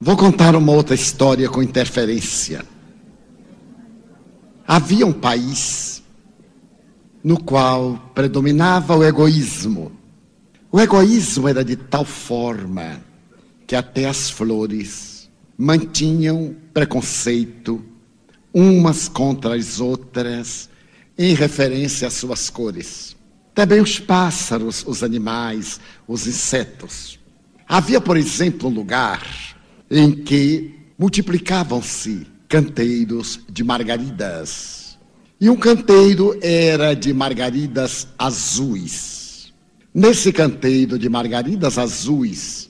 Vou contar uma outra história com interferência. Havia um país no qual predominava o egoísmo. O egoísmo era de tal forma que até as flores mantinham preconceito umas contra as outras em referência às suas cores. Também os pássaros, os animais, os insetos. Havia, por exemplo, um lugar em que multiplicavam-se canteiros de margaridas. E um canteiro era de margaridas azuis. Nesse canteiro de margaridas azuis,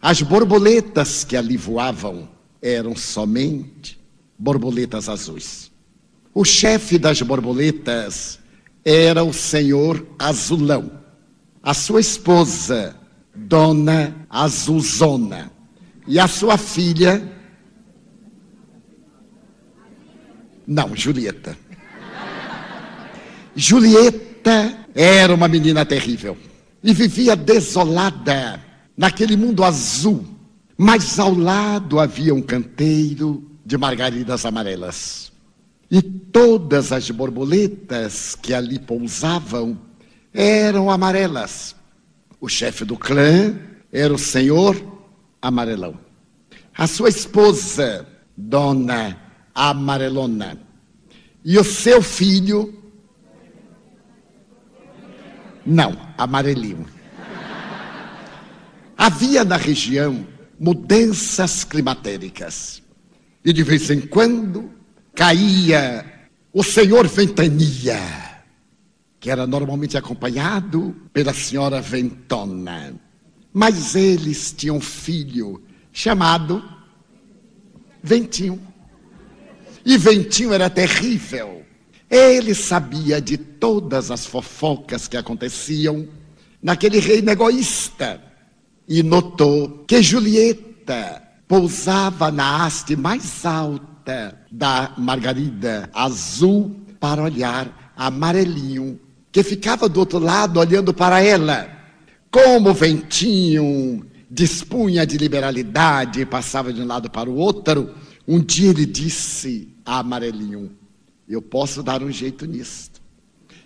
as borboletas que ali voavam eram somente borboletas azuis. O chefe das borboletas era o senhor Azulão. A sua esposa, Dona Azulzona e a sua filha. Não, Julieta. Julieta era uma menina terrível e vivia desolada naquele mundo azul. Mas ao lado havia um canteiro de margaridas amarelas. E todas as borboletas que ali pousavam eram amarelas. O chefe do clã era o senhor amarelão. A sua esposa, Dona Amarelona. E o seu filho. Não, amarelinho. Havia na região mudanças climatéricas. E de vez em quando caía o senhor Ventania, que era normalmente acompanhado pela senhora Ventona. Mas eles tinham um filho chamado Ventinho. E Ventinho era terrível. Ele sabia de todas as fofocas que aconteciam naquele reino egoísta. E notou que Julieta pousava na haste mais alta da margarida azul para olhar amarelinho, que ficava do outro lado olhando para ela. Como o ventinho dispunha de liberalidade e passava de um lado para o outro, um dia ele disse a Amarelinho: Eu posso dar um jeito nisto.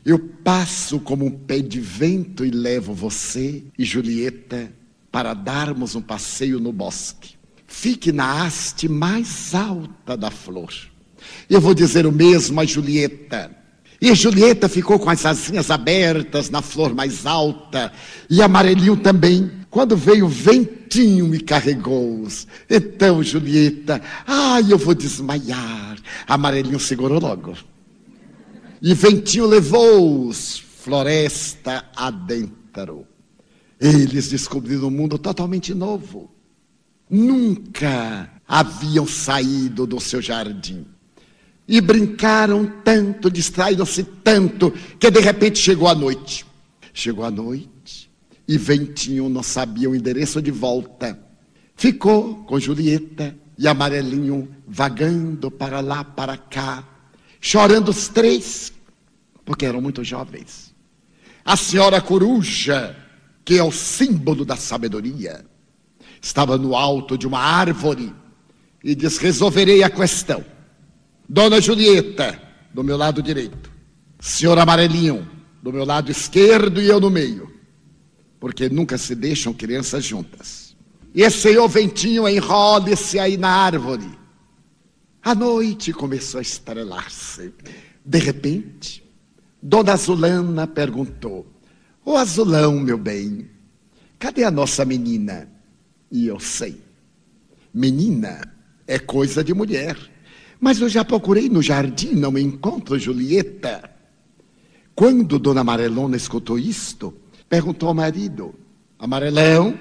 Eu passo como um pé de vento e levo você e Julieta para darmos um passeio no bosque. Fique na haste mais alta da flor. Eu vou dizer o mesmo a Julieta. E Julieta ficou com as asinhas abertas na flor mais alta, e Amarelinho também. Quando veio o ventinho me carregou-os. Então, Julieta, ai, eu vou desmaiar. Amarelinho segurou logo. E ventinho levou-os floresta adentro. Eles descobriram um mundo totalmente novo. Nunca haviam saído do seu jardim. E brincaram tanto, distraíram-se tanto, que de repente chegou a noite. Chegou a noite e Ventinho não sabia o endereço de volta. Ficou com Julieta e Amarelinho vagando para lá, para cá, chorando os três, porque eram muito jovens. A senhora coruja, que é o símbolo da sabedoria, estava no alto de uma árvore e diz: Resolverei a questão. Dona Julieta, do meu lado direito. Senhor Amarelinho, do meu lado esquerdo e eu no meio. Porque nunca se deixam crianças juntas. E esse senhor Ventinho enrole-se aí na árvore. A noite começou a estrelar-se. De repente, Dona Azulana perguntou: Ô oh, Azulão, meu bem, cadê a nossa menina? E eu sei. Menina é coisa de mulher. Mas eu já procurei no jardim, não encontro Julieta. Quando Dona Amarelona escutou isto, perguntou ao marido: Amarelão,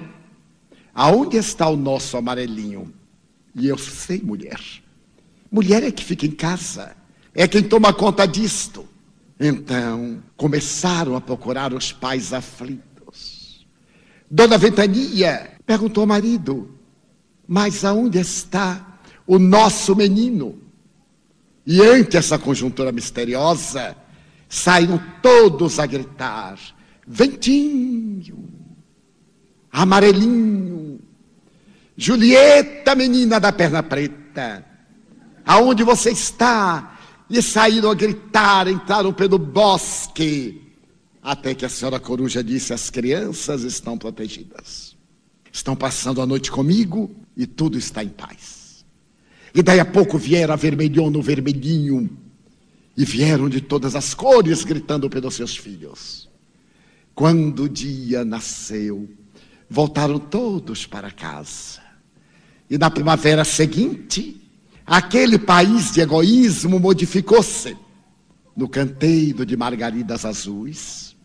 aonde está o nosso amarelinho? E eu sei, mulher. Mulher é que fica em casa, é quem toma conta disto. Então, começaram a procurar os pais aflitos. Dona Ventania perguntou ao marido: Mas aonde está o nosso menino? E ante essa conjuntura misteriosa, saíram todos a gritar: Ventinho, amarelinho. Julieta, menina da perna preta, aonde você está? E saíram a gritar, entraram pelo bosque, até que a senhora coruja disse: as crianças estão protegidas. Estão passando a noite comigo e tudo está em paz. E daí a pouco vieram a vermelhão no vermelhinho, e vieram de todas as cores, gritando pelos seus filhos. Quando o dia nasceu, voltaram todos para casa. E na primavera seguinte, aquele país de egoísmo modificou-se. No canteiro de margaridas azuis,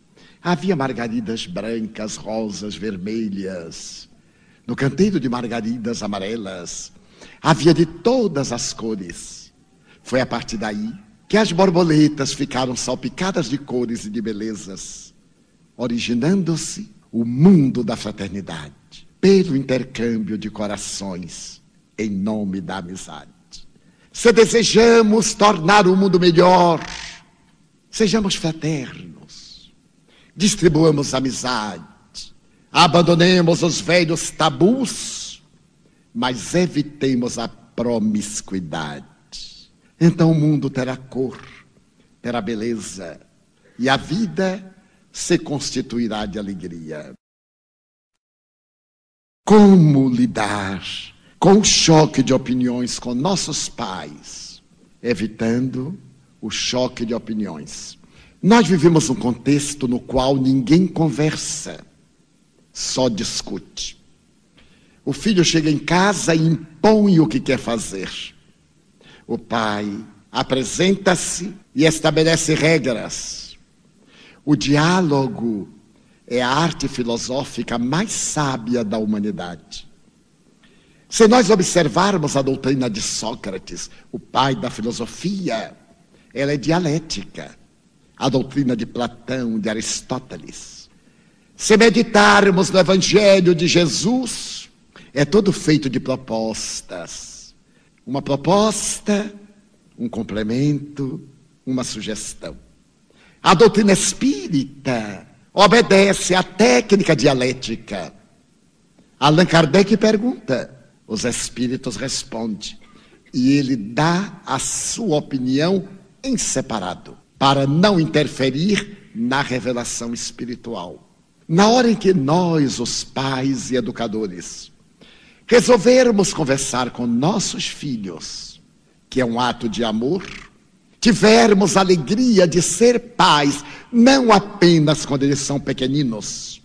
havia margaridas brancas, rosas, vermelhas. No canteiro de margaridas amarelas, havia de todas as cores. Foi a partir daí que as borboletas ficaram salpicadas de cores e de belezas, originando-se o mundo da fraternidade pelo intercâmbio de corações em nome da amizade. Se desejamos tornar o mundo melhor, sejamos fraternos, distribuamos amizade, abandonemos os velhos tabus, mas evitemos a promiscuidade. Então o mundo terá cor, terá beleza, e a vida se constituirá de alegria. Como lidar com o choque de opiniões com nossos pais, evitando o choque de opiniões? Nós vivemos um contexto no qual ninguém conversa, só discute. O filho chega em casa e impõe o que quer fazer. O pai apresenta-se e estabelece regras. O diálogo é a arte filosófica mais sábia da humanidade. Se nós observarmos a doutrina de Sócrates, o pai da filosofia, ela é dialética. A doutrina de Platão, de Aristóteles. Se meditarmos no Evangelho de Jesus, é todo feito de propostas. Uma proposta, um complemento, uma sugestão. A doutrina espírita obedece à técnica dialética. Allan Kardec pergunta, os espíritos respondem, e ele dá a sua opinião em separado, para não interferir na revelação espiritual. Na hora em que nós, os pais e educadores, resolvermos conversar com nossos filhos, que é um ato de amor, tivermos alegria de ser pais, não apenas quando eles são pequeninos,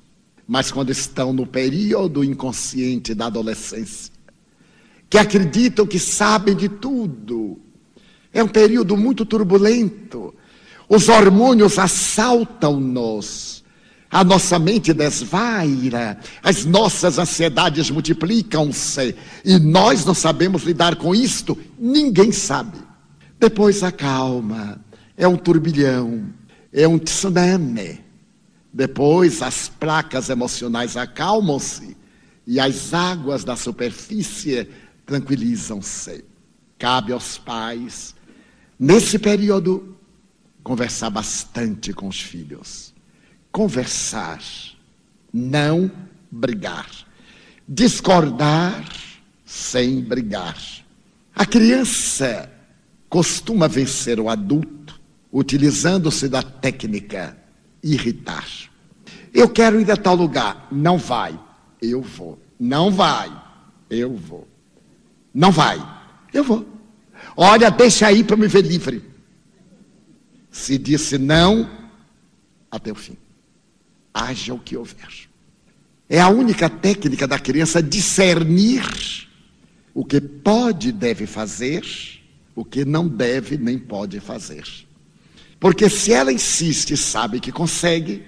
mas quando estão no período inconsciente da adolescência, que acreditam que sabem de tudo. É um período muito turbulento. Os hormônios assaltam-nos. A nossa mente desvaira, as nossas ansiedades multiplicam-se e nós não sabemos lidar com isto, ninguém sabe. Depois acalma, é um turbilhão, é um tsunami. Depois as placas emocionais acalmam-se e as águas da superfície tranquilizam-se. Cabe aos pais, nesse período, conversar bastante com os filhos. Conversar, não brigar. Discordar sem brigar. A criança costuma vencer o adulto utilizando-se da técnica irritar. Eu quero ir a tal lugar. Não vai. Eu vou. Não vai. Eu vou. Não vai. Eu vou. Olha, deixa aí para me ver livre. Se disse não, até o fim. Haja o que houver. É a única técnica da criança discernir o que pode e deve fazer o que não deve nem pode fazer. Porque se ela insiste e sabe que consegue,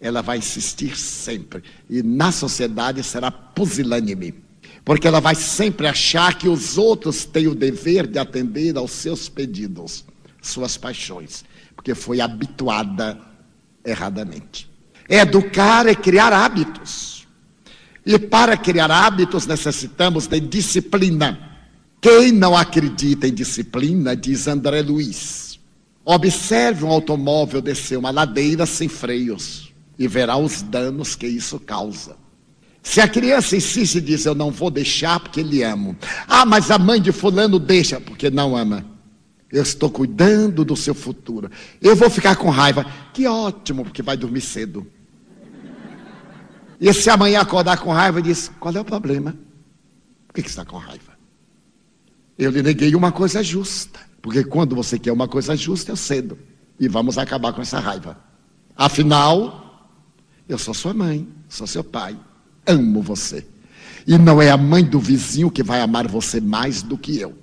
ela vai insistir sempre. E na sociedade será pusilânime. Porque ela vai sempre achar que os outros têm o dever de atender aos seus pedidos, suas paixões. Porque foi habituada erradamente. Educar é criar hábitos. E para criar hábitos necessitamos de disciplina. Quem não acredita em disciplina, diz André Luiz, observe um automóvel descer uma ladeira sem freios e verá os danos que isso causa. Se a criança insiste e diz, eu não vou deixar porque lhe amo. Ah, mas a mãe de fulano deixa porque não ama. Eu estou cuidando do seu futuro. Eu vou ficar com raiva. Que ótimo, porque vai dormir cedo. E se amanhã acordar com raiva, diz: Qual é o problema? Por que, que está com raiva? Eu lhe neguei uma coisa justa. Porque quando você quer uma coisa justa, eu cedo. E vamos acabar com essa raiva. Afinal, eu sou sua mãe, sou seu pai. Amo você. E não é a mãe do vizinho que vai amar você mais do que eu.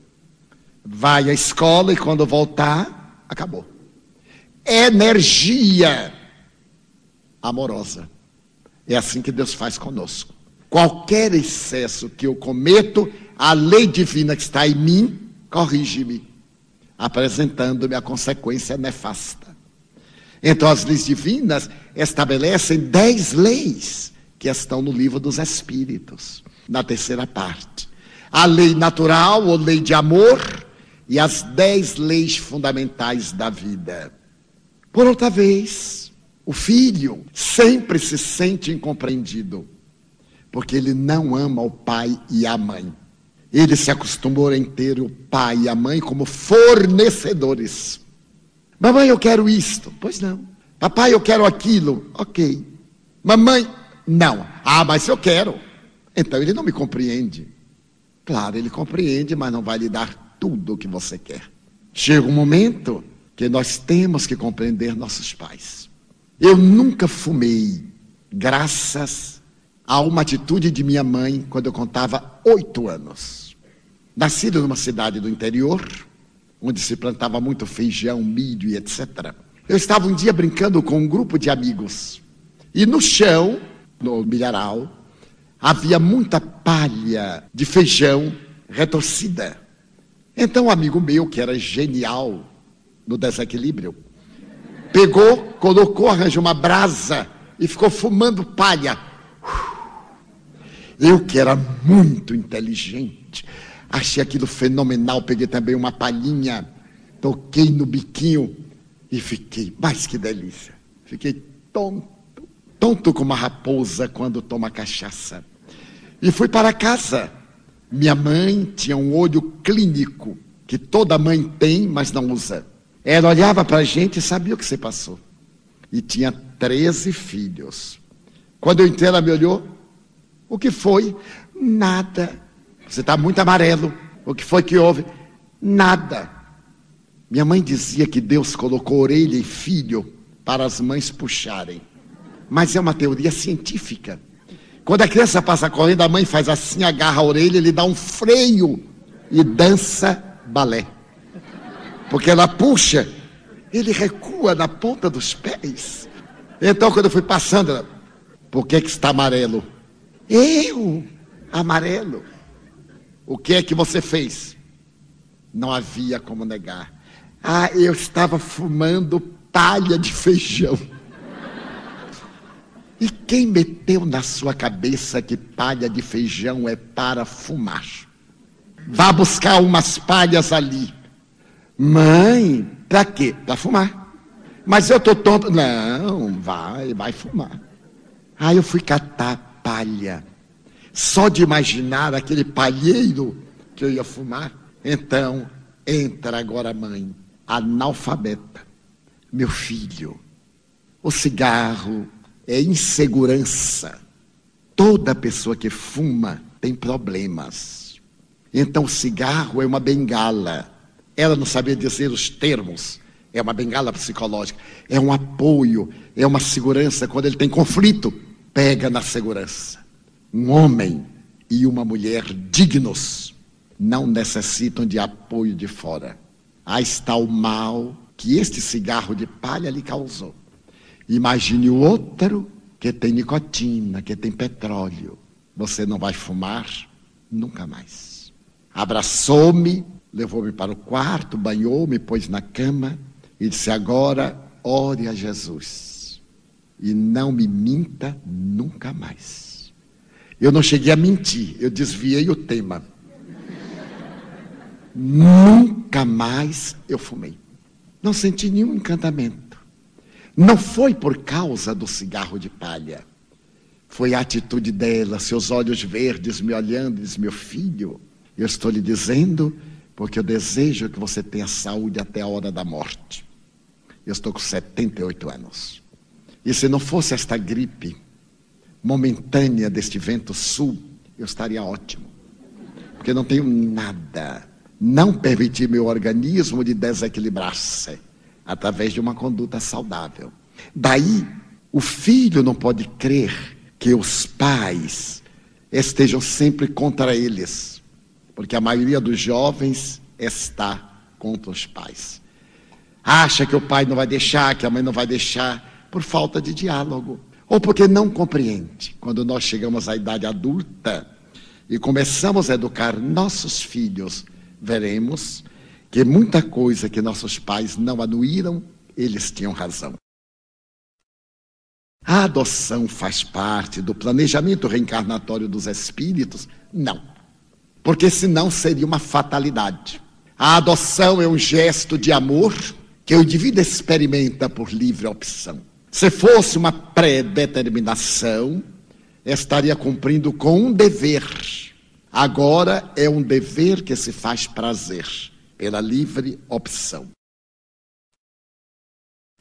Vai à escola e quando voltar, acabou. Energia amorosa. É assim que Deus faz conosco. Qualquer excesso que eu cometo, a lei divina que está em mim corrige-me, apresentando-me a consequência nefasta. Então, as leis divinas estabelecem dez leis que estão no livro dos Espíritos, na terceira parte. A lei natural, ou lei de amor, e as dez leis fundamentais da vida. Por outra vez, o filho sempre se sente incompreendido, porque ele não ama o pai e a mãe. Ele se acostumou a ter o pai e a mãe como fornecedores. Mamãe, eu quero isto. Pois não. Papai, eu quero aquilo. Ok. Mamãe, não. Ah, mas eu quero. Então ele não me compreende. Claro, ele compreende, mas não vai lhe dar tudo o que você quer. Chega um momento que nós temos que compreender nossos pais. Eu nunca fumei, graças a uma atitude de minha mãe quando eu contava oito anos. Nascido numa cidade do interior, onde se plantava muito feijão, milho e etc. Eu estava um dia brincando com um grupo de amigos. E no chão, no milharal, havia muita palha de feijão retorcida. Então, um amigo meu, que era genial no desequilíbrio, pegou, colocou, arranjou uma brasa e ficou fumando palha. Eu, que era muito inteligente, achei aquilo fenomenal. Peguei também uma palhinha, toquei no biquinho e fiquei, mas que delícia. Fiquei tonto, tonto como uma raposa quando toma cachaça. E fui para casa. Minha mãe tinha um olho clínico, que toda mãe tem, mas não usa. Ela olhava para a gente e sabia o que se passou. E tinha 13 filhos. Quando eu entrei, ela me olhou. O que foi? Nada. Você está muito amarelo. O que foi que houve? Nada. Minha mãe dizia que Deus colocou orelha e filho para as mães puxarem. Mas é uma teoria científica. Quando a criança passa correndo, a mãe faz assim, agarra a orelha, ele dá um freio e dança balé. Porque ela puxa, ele recua na ponta dos pés. Então, quando eu fui passando, ela, por que, que está amarelo? Eu, amarelo. O que é que você fez? Não havia como negar. Ah, eu estava fumando palha de feijão. E quem meteu na sua cabeça que palha de feijão é para fumar? Vá buscar umas palhas ali. Mãe, para quê? Para fumar. Mas eu tô tonto. Não, vai, vai fumar. Aí eu fui catar palha. Só de imaginar aquele palheiro que eu ia fumar. Então, entra agora, mãe, analfabeta. Meu filho, o cigarro, é insegurança. Toda pessoa que fuma tem problemas. Então, o cigarro é uma bengala. Ela não sabia dizer os termos. É uma bengala psicológica. É um apoio, é uma segurança. Quando ele tem conflito, pega na segurança. Um homem e uma mulher dignos não necessitam de apoio de fora. Aí está o mal que este cigarro de palha lhe causou. Imagine o outro que tem nicotina, que tem petróleo. Você não vai fumar nunca mais. Abraçou-me, levou-me para o quarto, banhou-me, pôs na cama e disse: Agora ore a Jesus e não me minta nunca mais. Eu não cheguei a mentir, eu desviei o tema. nunca mais eu fumei. Não senti nenhum encantamento. Não foi por causa do cigarro de palha. Foi a atitude dela, seus olhos verdes me olhando diz: Meu filho, eu estou lhe dizendo porque eu desejo que você tenha saúde até a hora da morte. Eu estou com 78 anos. E se não fosse esta gripe momentânea deste vento sul, eu estaria ótimo. Porque não tenho nada. Não permitir meu organismo de desequilibrar-se através de uma conduta saudável. Daí, o filho não pode crer que os pais estejam sempre contra eles, porque a maioria dos jovens está contra os pais. Acha que o pai não vai deixar, que a mãe não vai deixar, por falta de diálogo, ou porque não compreende. Quando nós chegamos à idade adulta e começamos a educar nossos filhos, veremos que muita coisa que nossos pais não anuíram, eles tinham razão. A adoção faz parte do planejamento reencarnatório dos espíritos? Não. Porque senão seria uma fatalidade. A adoção é um gesto de amor que o indivíduo experimenta por livre opção. Se fosse uma predeterminação, estaria cumprindo com um dever. Agora é um dever que se faz prazer, pela livre opção.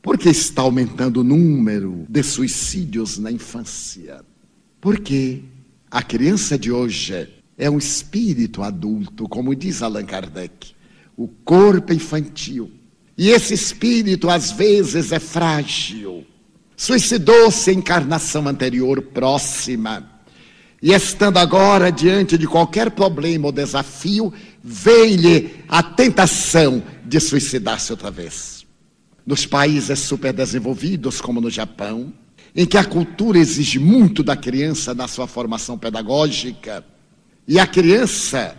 Por que está aumentando o número de suicídios na infância? Porque a criança de hoje é um espírito adulto, como diz Allan Kardec. O corpo infantil. E esse espírito, às vezes, é frágil. Suicidou-se em encarnação anterior próxima. E estando agora diante de qualquer problema ou desafio, vem-lhe a tentação de suicidar-se outra vez nos países superdesenvolvidos, como no Japão, em que a cultura exige muito da criança na sua formação pedagógica, e a criança,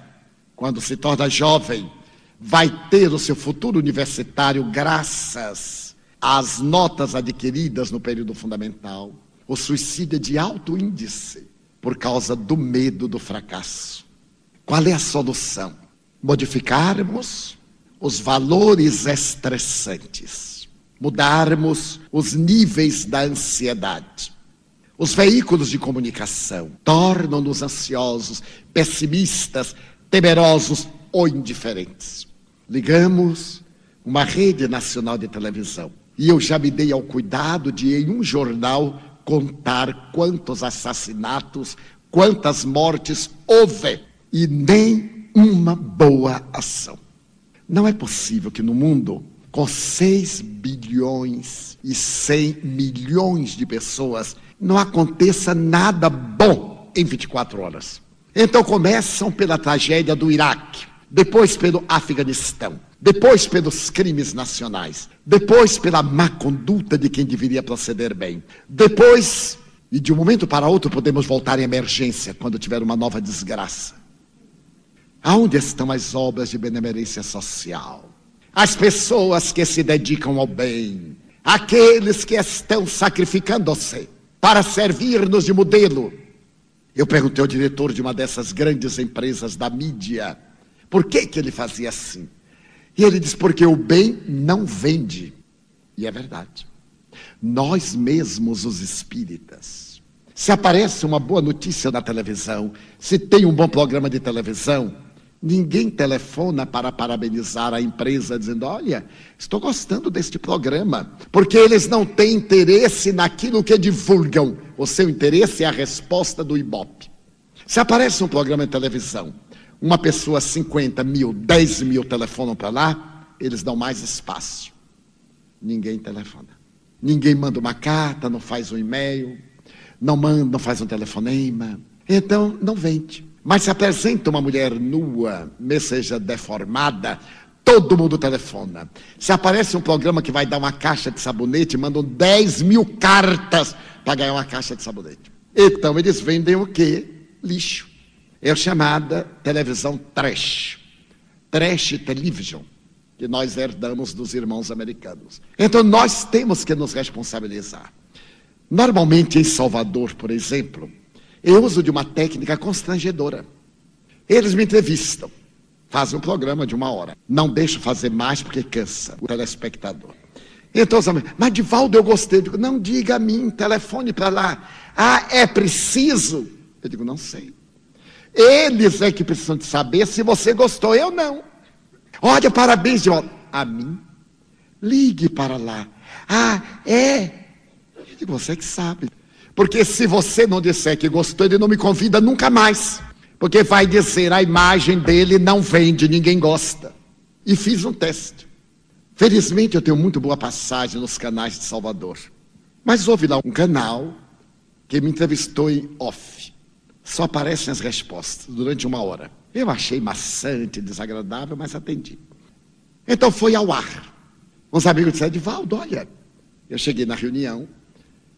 quando se torna jovem, vai ter o seu futuro universitário graças às notas adquiridas no período fundamental. O suicídio é de alto índice por causa do medo do fracasso. Qual é a solução? Modificarmos os valores estressantes mudarmos os níveis da ansiedade. Os veículos de comunicação tornam-nos ansiosos, pessimistas, temerosos ou indiferentes. Ligamos uma rede nacional de televisão e eu já me dei ao cuidado de, em um jornal, contar quantos assassinatos, quantas mortes houve e nem uma boa ação. Não é possível que no mundo com 6 bilhões e 100 milhões de pessoas, não aconteça nada bom em 24 horas. Então começam pela tragédia do Iraque, depois pelo Afeganistão, depois pelos crimes nacionais, depois pela má conduta de quem deveria proceder bem, depois, e de um momento para outro podemos voltar em emergência quando tiver uma nova desgraça. Aonde estão as obras de benemerência social? as pessoas que se dedicam ao bem, aqueles que estão sacrificando-se para servir-nos de modelo. Eu perguntei ao diretor de uma dessas grandes empresas da mídia por que, que ele fazia assim. E ele disse: porque o bem não vende. E é verdade. Nós mesmos, os espíritas, se aparece uma boa notícia na televisão, se tem um bom programa de televisão, Ninguém telefona para parabenizar a empresa dizendo: Olha, estou gostando deste programa, porque eles não têm interesse naquilo que divulgam. O seu interesse é a resposta do Ibope. Se aparece um programa de televisão, uma pessoa 50 mil, 10 mil telefonam para lá, eles dão mais espaço. Ninguém telefona. Ninguém manda uma carta, não faz um e-mail, não manda, não faz um telefonema. Então, não vende. Mas se apresenta uma mulher nua, seja deformada, todo mundo telefona. Se aparece um programa que vai dar uma caixa de sabonete, mandam 10 mil cartas para ganhar uma caixa de sabonete. Então eles vendem o quê? Lixo. É chamada televisão trash. Trash television, que nós herdamos dos irmãos americanos. Então nós temos que nos responsabilizar. Normalmente em Salvador, por exemplo, eu uso de uma técnica constrangedora. Eles me entrevistam, fazem um programa de uma hora. Não deixo fazer mais porque cansa o telespectador. Então, mas Divaldo, eu gostei. Eu digo, não diga a mim, telefone para lá. Ah, é preciso? Eu digo, não sei. Eles é que precisam de saber se você gostou, eu não. Olha, parabéns, Divaldo. A mim? Ligue para lá. Ah, é? Eu digo, você que sabe. Porque se você não disser que gostou, ele não me convida nunca mais. Porque vai dizer, a imagem dele não vende, ninguém gosta. E fiz um teste. Felizmente eu tenho muito boa passagem nos canais de Salvador. Mas houve lá um canal que me entrevistou em off. Só aparecem as respostas durante uma hora. Eu achei maçante, desagradável, mas atendi. Então foi ao ar. Uns amigos disseram, Edivaldo, olha. Eu cheguei na reunião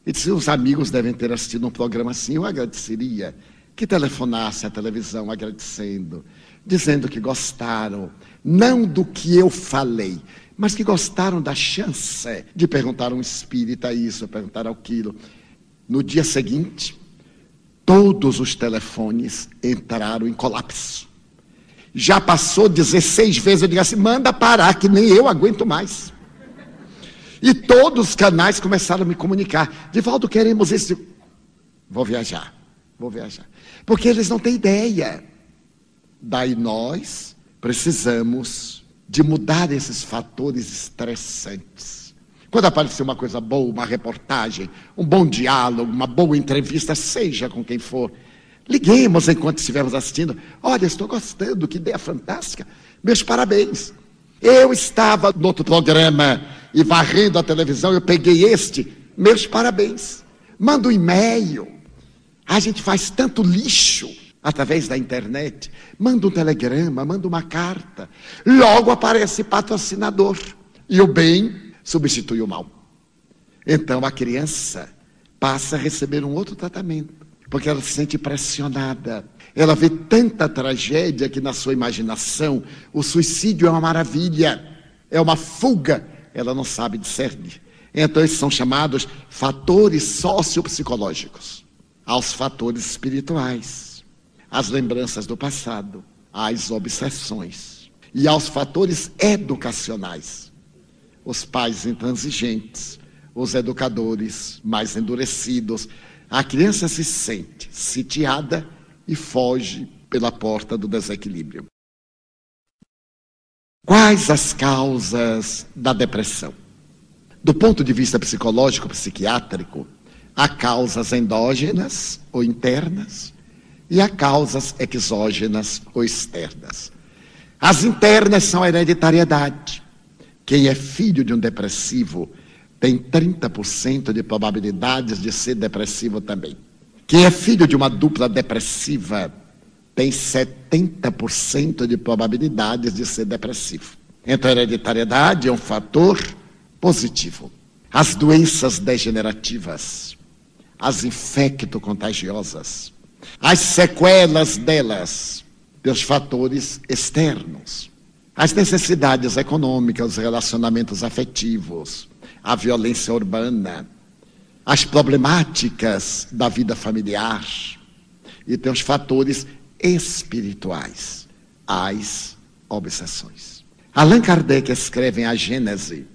e disse, os amigos devem ter assistido um programa assim, eu agradeceria que telefonasse à televisão agradecendo, dizendo que gostaram, não do que eu falei, mas que gostaram da chance de perguntar a um espírita isso, perguntar aquilo. No dia seguinte, todos os telefones entraram em colapso. Já passou 16 vezes, eu digo assim: manda parar, que nem eu aguento mais. E todos os canais começaram a me comunicar: Divaldo, queremos esse. Vou viajar, vou viajar. Porque eles não têm ideia. Daí nós precisamos de mudar esses fatores estressantes. Quando aparecer uma coisa boa, uma reportagem, um bom diálogo, uma boa entrevista, seja com quem for, liguemos enquanto estivermos assistindo. Olha, estou gostando, que ideia fantástica. Meus parabéns. Eu estava no outro programa e varrendo a televisão, eu peguei este. Meus parabéns. Manda um e-mail. A gente faz tanto lixo através da internet, manda um telegrama, manda uma carta, logo aparece patrocinador e o bem substitui o mal. Então a criança passa a receber um outro tratamento, porque ela se sente pressionada. Ela vê tanta tragédia que na sua imaginação o suicídio é uma maravilha, é uma fuga, ela não sabe discernir. Então esses são chamados fatores sociopsicológicos, aos fatores espirituais às lembranças do passado, às obsessões e aos fatores educacionais. Os pais intransigentes, os educadores mais endurecidos. A criança se sente sitiada e foge pela porta do desequilíbrio. Quais as causas da depressão? Do ponto de vista psicológico, psiquiátrico, há causas endógenas ou internas e há causas exógenas ou externas. As internas são a hereditariedade. Quem é filho de um depressivo tem 30% de probabilidades de ser depressivo também. Quem é filho de uma dupla depressiva tem 70% de probabilidades de ser depressivo. Então, a hereditariedade é um fator positivo. As doenças degenerativas, as infecto-contagiosas, as sequelas delas, dos fatores externos, as necessidades econômicas, os relacionamentos afetivos, a violência urbana, as problemáticas da vida familiar e tem os fatores espirituais, as obsessões. Allan Kardec escreve em A Gênese,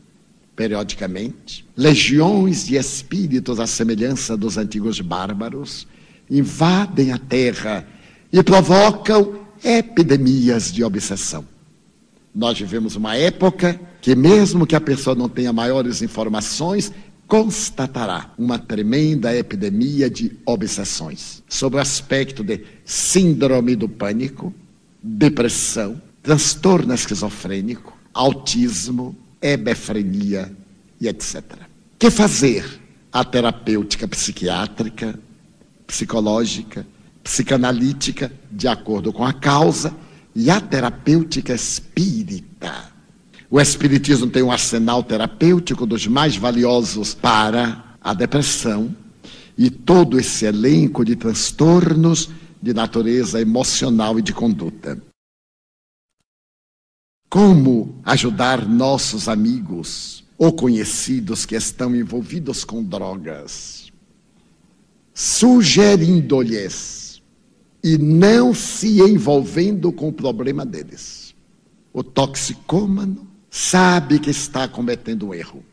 periodicamente, legiões de espíritos à semelhança dos antigos bárbaros invadem a terra e provocam epidemias de obsessão. Nós vivemos uma época que, mesmo que a pessoa não tenha maiores informações, constatará uma tremenda epidemia de obsessões, sob o aspecto de síndrome do pânico, depressão, transtorno esquizofrênico, autismo, hebefrenia e etc. Que fazer? A terapêutica psiquiátrica, psicológica, psicanalítica, de acordo com a causa, e a terapêutica espírita. O Espiritismo tem um arsenal terapêutico dos mais valiosos para a depressão e todo esse elenco de transtornos de natureza emocional e de conduta. Como ajudar nossos amigos ou conhecidos que estão envolvidos com drogas? sugerindo-lhes e não se envolvendo com o problema deles. O toxicômano sabe que está cometendo um erro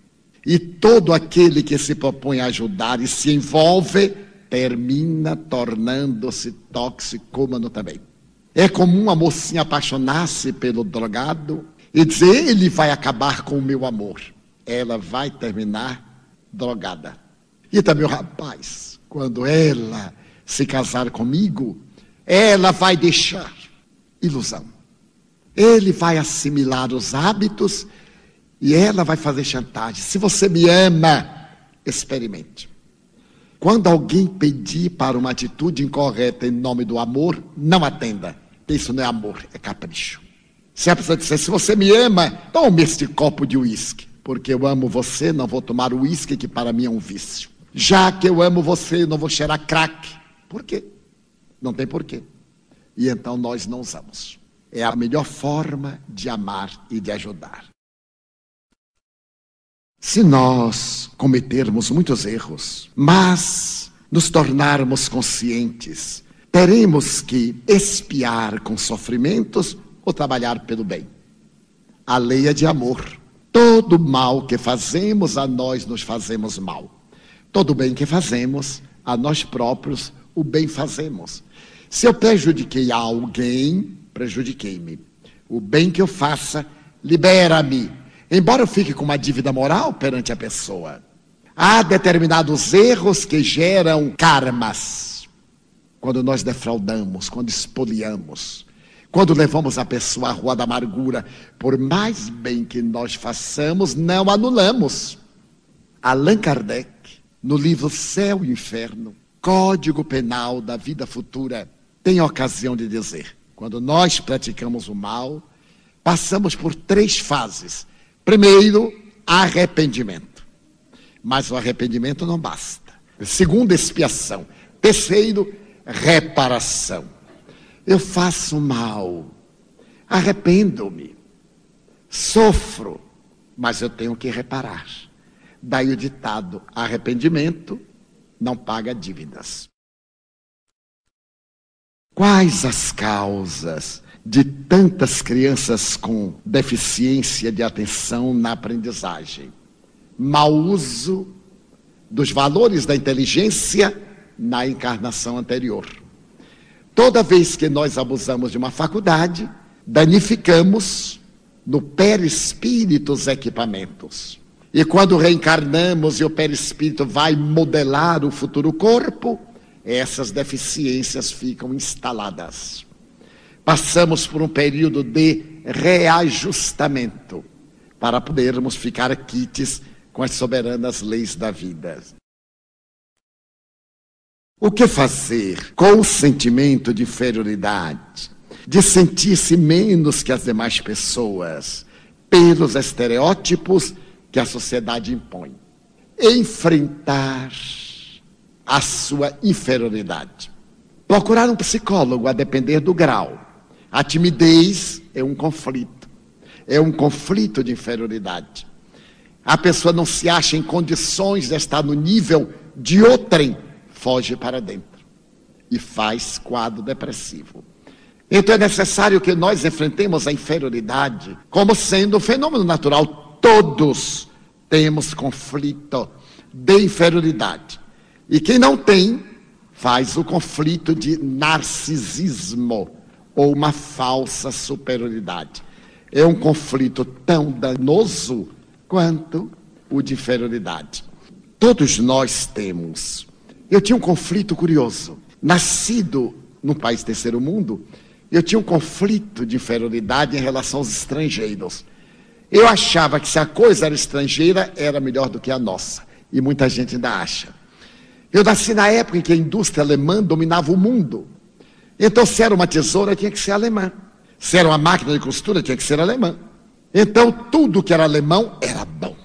E todo aquele que se propõe a ajudar e se envolve, termina tornando-se toxicômano também. É comum a mocinha apaixonar-se pelo drogado e dizer: ele vai acabar com o meu amor. Ela vai terminar drogada. E também o rapaz, quando ela se casar comigo, ela vai deixar ilusão. Ele vai assimilar os hábitos e ela vai fazer chantagem. Se você me ama, experimente. Quando alguém pedir para uma atitude incorreta em nome do amor, não atenda. Isso não é amor, é capricho. Se a pessoa disser, se você me ama, tome este copo de uísque. Porque eu amo você, não vou tomar uísque, que para mim é um vício. Já que eu amo você, não vou cheirar crack. Por quê? Não tem porquê. E então nós não usamos. É a melhor forma de amar e de ajudar. Se nós cometermos muitos erros, mas nos tornarmos conscientes, teremos que espiar com sofrimentos ou trabalhar pelo bem. A lei é de amor. Todo mal que fazemos, a nós nos fazemos mal. Todo bem que fazemos, a nós próprios, o bem fazemos. Se eu prejudiquei alguém, prejudiquei-me. O bem que eu faça, libera-me. Embora eu fique com uma dívida moral perante a pessoa. Há determinados erros que geram karmas. Quando nós defraudamos, quando espoliamos, quando levamos a pessoa à rua da amargura, por mais bem que nós façamos, não anulamos. Allan Kardec, no livro Céu e Inferno, Código Penal da Vida Futura, tem ocasião de dizer: quando nós praticamos o mal, passamos por três fases. Primeiro, arrependimento. Mas o arrependimento não basta. Segundo, expiação. Terceiro, reparação. Eu faço mal, arrependo-me, sofro, mas eu tenho que reparar. Daí o ditado: arrependimento não paga dívidas. Quais as causas de tantas crianças com deficiência de atenção na aprendizagem? Mau uso dos valores da inteligência na encarnação anterior. Toda vez que nós abusamos de uma faculdade, danificamos no perispírito os equipamentos. E quando reencarnamos e o perispírito vai modelar o futuro corpo, essas deficiências ficam instaladas. Passamos por um período de reajustamento para podermos ficar quites com as soberanas leis da vida. O que fazer com o sentimento de inferioridade, de sentir-se menos que as demais pessoas, pelos estereótipos que a sociedade impõe? Enfrentar a sua inferioridade. Procurar um psicólogo a depender do grau. A timidez é um conflito, é um conflito de inferioridade. A pessoa não se acha em condições de estar no nível de outrem foge para dentro e faz quadro depressivo. Então é necessário que nós enfrentemos a inferioridade como sendo um fenômeno natural. Todos temos conflito de inferioridade. E quem não tem, faz o conflito de narcisismo ou uma falsa superioridade. É um conflito tão danoso quanto o de inferioridade. Todos nós temos eu tinha um conflito curioso. Nascido num país terceiro mundo, eu tinha um conflito de inferioridade em relação aos estrangeiros. Eu achava que se a coisa era estrangeira, era melhor do que a nossa. E muita gente ainda acha. Eu nasci na época em que a indústria alemã dominava o mundo. Então, se era uma tesoura, tinha que ser alemã. Se era uma máquina de costura, tinha que ser alemã. Então, tudo que era alemão era bom.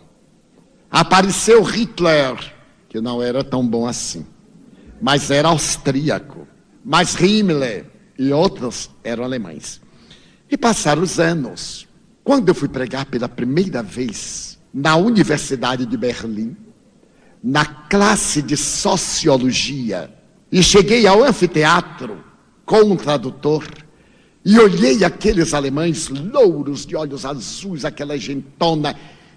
Apareceu Hitler, que não era tão bom assim mas era austríaco. Mas Himmler e outros eram alemães. E passaram os anos. Quando eu fui pregar pela primeira vez na Universidade de Berlim, na classe de sociologia, e cheguei ao anfiteatro com um tradutor, e olhei aqueles alemães louros de olhos azuis, aquela gentona,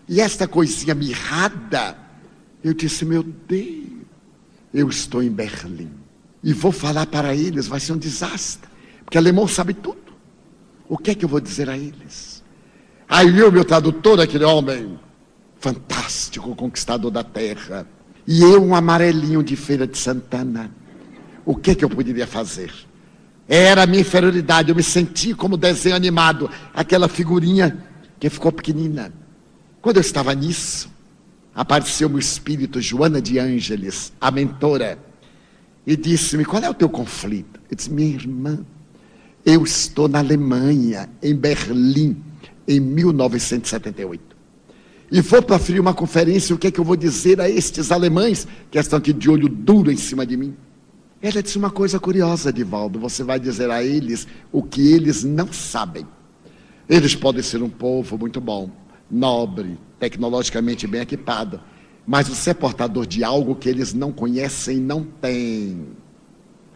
e esta coisinha mirrada. Eu disse: Meu Deus, eu estou em Berlim e vou falar para eles, vai ser um desastre, porque alemão sabe tudo. O que é que eu vou dizer a eles? Aí o meu tradutor, aquele homem fantástico, conquistador da terra, e eu, um amarelinho de Feira de Santana, o que que eu poderia fazer? Era a minha inferioridade, eu me senti como desenho animado, aquela figurinha que ficou pequenina. Quando eu estava nisso, apareceu meu espírito, Joana de Ângeles, a mentora, e disse-me: Qual é o teu conflito? Eu disse: Minha irmã, eu estou na Alemanha, em Berlim, em 1978. E vou para frio uma conferência, o que é que eu vou dizer a estes alemães que estão aqui de olho duro em cima de mim? Ela disse uma coisa curiosa, Divaldo. Você vai dizer a eles o que eles não sabem. Eles podem ser um povo muito bom, nobre, tecnologicamente bem equipado, mas você é portador de algo que eles não conhecem e não têm.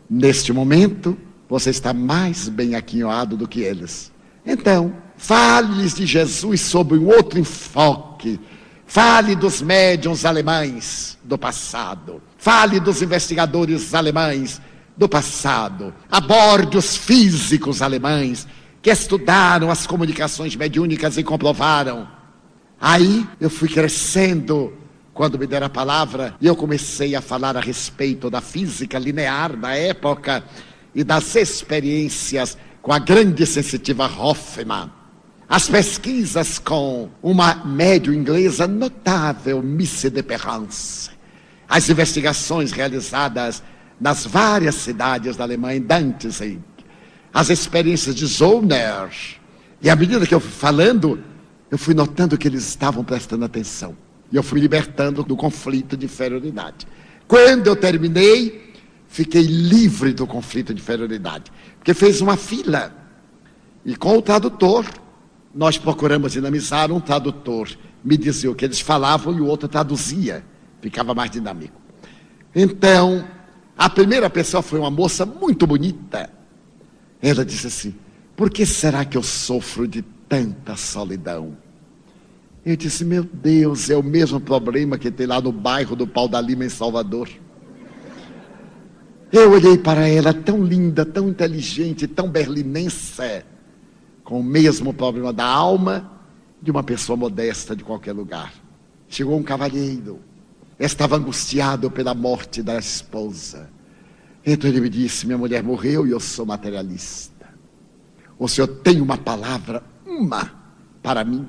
Neste momento, você está mais bem aquinhoado do que eles. Então, fale-lhes de Jesus sob um outro enfoque. Fale dos médiums alemães do passado. Fale dos investigadores alemães do passado. Aborde os físicos alemães que estudaram as comunicações mediúnicas e comprovaram. Aí eu fui crescendo quando me deram a palavra e eu comecei a falar a respeito da física linear da época e das experiências com a grande sensitiva Hoffman. As pesquisas com uma médio inglesa notável, Missy de Perrance as investigações realizadas nas várias cidades da Alemanha, em Danzig, as experiências de Zollner. E à medida que eu fui falando, eu fui notando que eles estavam prestando atenção. E eu fui libertando do conflito de inferioridade. Quando eu terminei, fiquei livre do conflito de inferioridade. Porque fez uma fila. E com o tradutor, nós procuramos dinamizar um tradutor. Me dizia o que eles falavam e o outro traduzia ficava mais dinâmico. Então, a primeira pessoa foi uma moça muito bonita. Ela disse assim: Por que será que eu sofro de tanta solidão? Eu disse: Meu Deus, é o mesmo problema que tem lá no bairro do Pau da Lima, em Salvador. Eu olhei para ela, tão linda, tão inteligente, tão berlinense, com o mesmo problema da alma de uma pessoa modesta de qualquer lugar. Chegou um cavalheiro estava angustiado pela morte da esposa. Então ele me disse: Minha mulher morreu e eu sou materialista. O senhor tem uma palavra, uma, para mim,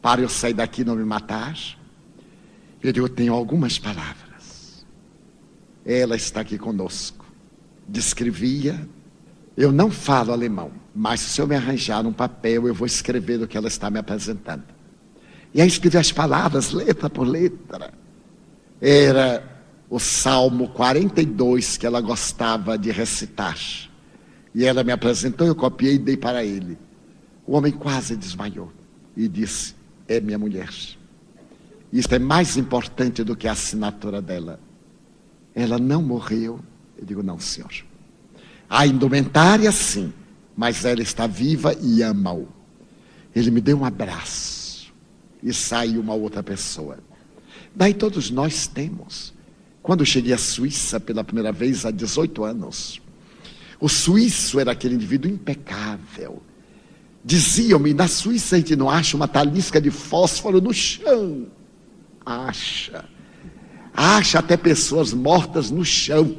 para eu sair daqui e não me matar? Eu digo: Eu tenho algumas palavras. Ela está aqui conosco. Descrevia. Eu não falo alemão, mas se senhor me arranjar um papel, eu vou escrever o que ela está me apresentando. E aí escrevi as palavras, letra por letra era o Salmo 42 que ela gostava de recitar. E ela me apresentou, eu copiei e dei para ele. O homem quase desmaiou e disse: É minha mulher. Isto é mais importante do que a assinatura dela. Ela não morreu. Eu digo: Não, senhor. A indumentária, sim, mas ela está viva e ama-o. Ele me deu um abraço e saiu uma outra pessoa. Daí todos nós temos. Quando cheguei à Suíça pela primeira vez há 18 anos, o suíço era aquele indivíduo impecável. Diziam-me, na Suíça a gente não acha uma talisca de fósforo no chão. Acha. Acha até pessoas mortas no chão,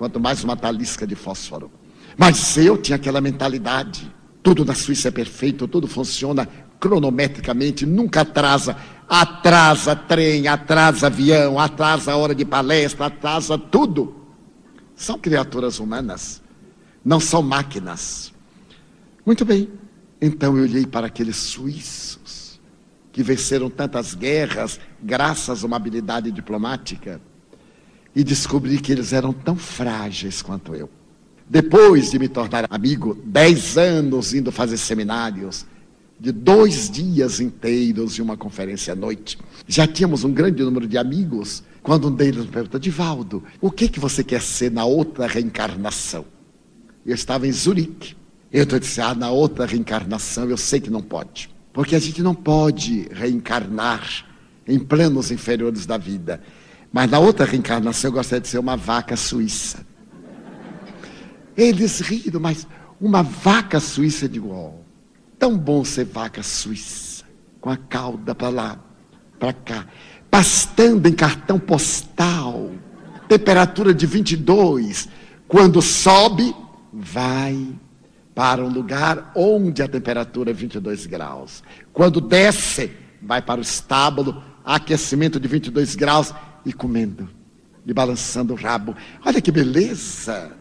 quanto mais uma talisca de fósforo. Mas eu tinha aquela mentalidade. Tudo na Suíça é perfeito, tudo funciona cronometricamente, nunca atrasa atrasa trem, atrasa avião, atrasa hora de palestra, atrasa tudo. São criaturas humanas, não são máquinas. Muito bem, então eu olhei para aqueles suíços que venceram tantas guerras graças a uma habilidade diplomática e descobri que eles eram tão frágeis quanto eu. Depois de me tornar amigo, dez anos indo fazer seminários, de dois dias inteiros e uma conferência à noite. Já tínhamos um grande número de amigos, quando um deles me perguntou, Divaldo, o que, que você quer ser na outra reencarnação? Eu estava em Zurique. Eu disse, ah, na outra reencarnação eu sei que não pode. Porque a gente não pode reencarnar em planos inferiores da vida. Mas na outra reencarnação eu gostaria de ser uma vaca suíça. Eles riram, mas uma vaca suíça, digo, oh, tão bom ser vaca suíça, com a cauda para lá, para cá, pastando em cartão postal, temperatura de 22, quando sobe, vai para um lugar onde a temperatura é 22 graus. Quando desce, vai para o estábulo, aquecimento de 22 graus e comendo, e balançando o rabo. Olha que beleza!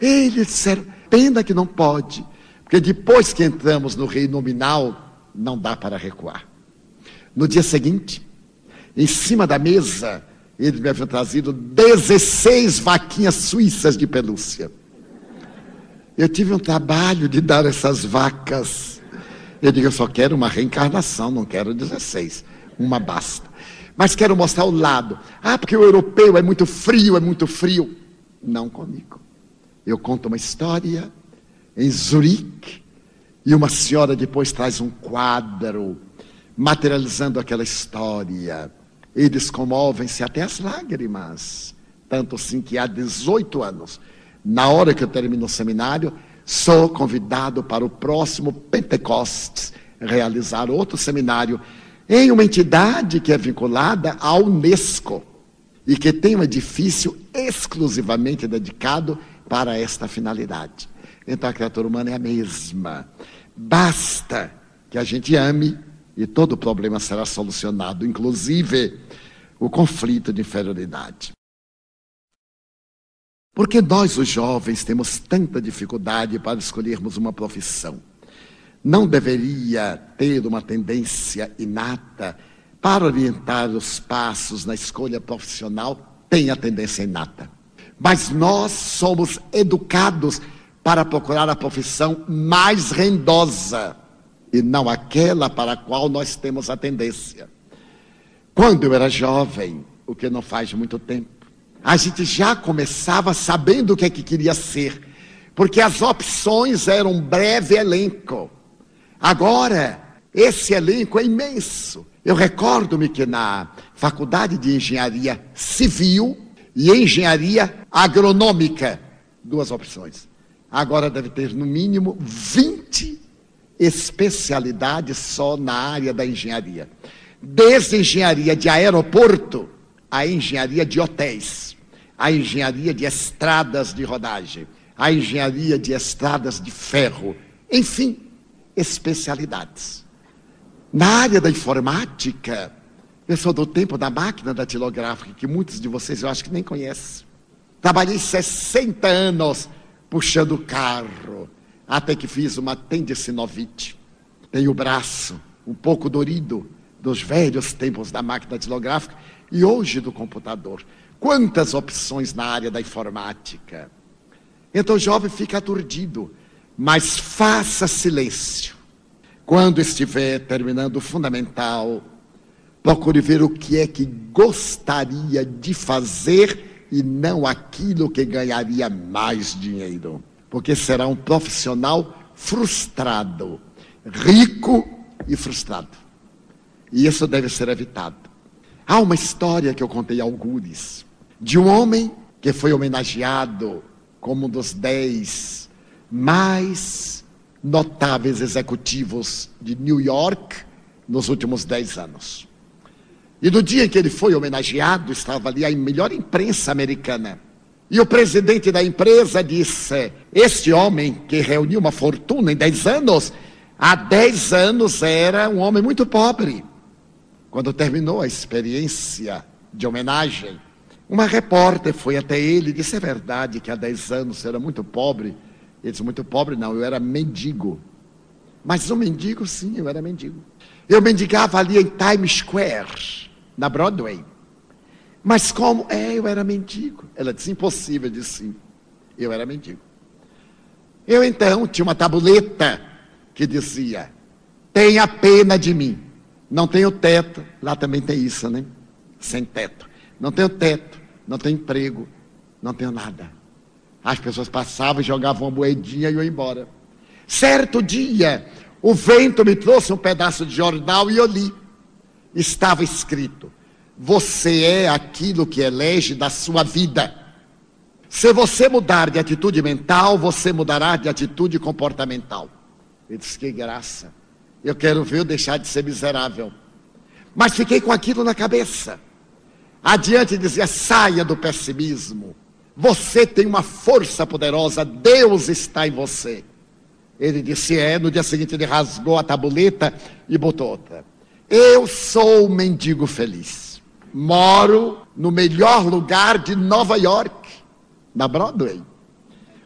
Eles disseram, pena que não pode, porque depois que entramos no reino nominal, não dá para recuar. No dia seguinte, em cima da mesa, eles me haviam trazido 16 vaquinhas suíças de pelúcia. Eu tive um trabalho de dar essas vacas. Eu digo, eu só quero uma reencarnação, não quero 16. Uma basta. Mas quero mostrar o lado. Ah, porque o europeu é muito frio, é muito frio. Não comigo. Eu conto uma história em Zurique e uma senhora depois traz um quadro materializando aquela história. Eles comovem-se até as lágrimas. Tanto assim que há 18 anos, na hora que eu termino o seminário, sou convidado para o próximo Pentecostes realizar outro seminário em uma entidade que é vinculada à Unesco e que tem um edifício exclusivamente dedicado para esta finalidade. Então a criatura humana é a mesma. Basta que a gente ame e todo o problema será solucionado, inclusive o conflito de inferioridade. Por que nós, os jovens, temos tanta dificuldade para escolhermos uma profissão? Não deveria ter uma tendência inata para orientar os passos na escolha profissional? Tem a tendência inata. Mas nós somos educados para procurar a profissão mais rendosa e não aquela para a qual nós temos a tendência. Quando eu era jovem, o que não faz muito tempo, a gente já começava sabendo o que é que queria ser, porque as opções eram um breve elenco. Agora, esse elenco é imenso. Eu recordo-me que na Faculdade de Engenharia Civil, e engenharia agronômica. Duas opções. Agora deve ter no mínimo 20 especialidades só na área da engenharia. Desde engenharia de aeroporto a engenharia de hotéis, a engenharia de estradas de rodagem, a engenharia de estradas de ferro, enfim, especialidades. Na área da informática, eu sou do tempo da máquina datilográfica, que muitos de vocês eu acho que nem conhecem. Trabalhei 60 anos puxando carro, até que fiz uma tendicinovite. Tenho o braço um pouco dorido dos velhos tempos da máquina datilográfica e hoje do computador. Quantas opções na área da informática. Então o jovem fica aturdido, mas faça silêncio. Quando estiver terminando o fundamental, Procure ver o que é que gostaria de fazer e não aquilo que ganharia mais dinheiro. Porque será um profissional frustrado, rico e frustrado. E isso deve ser evitado. Há uma história que eu contei a algures de um homem que foi homenageado como um dos dez mais notáveis executivos de New York nos últimos dez anos. E no dia em que ele foi homenageado, estava ali a melhor imprensa americana. E o presidente da empresa disse: Este homem que reuniu uma fortuna em 10 anos, há 10 anos era um homem muito pobre. Quando terminou a experiência de homenagem, uma repórter foi até ele e disse: É verdade que há 10 anos era muito pobre? Ele disse: Muito pobre, não, eu era mendigo. Mas um mendigo, sim, eu era mendigo. Eu mendigava ali em Times Square na Broadway. Mas como? É, eu era mendigo. Ela disse, impossível. Eu disse, sim, eu era mendigo. Eu então tinha uma tabuleta que dizia, tenha pena de mim. Não tenho teto, lá também tem isso, né? Sem teto. Não tenho teto, não tenho emprego, não tenho nada. As pessoas passavam jogavam uma moedinha e iam embora. Certo dia, O vento me trouxe um pedaço de jornal e eu li. Estava escrito: Você é aquilo que elege da sua vida. Se você mudar de atitude mental, você mudará de atitude comportamental. Ele disse: Que graça. Eu quero ver eu deixar de ser miserável. Mas fiquei com aquilo na cabeça. Adiante dizia: saia do pessimismo. Você tem uma força poderosa, Deus está em você. Ele disse: é. No dia seguinte, ele rasgou a tabuleta e botou outra. Eu sou um mendigo feliz. Moro no melhor lugar de Nova York, na Broadway.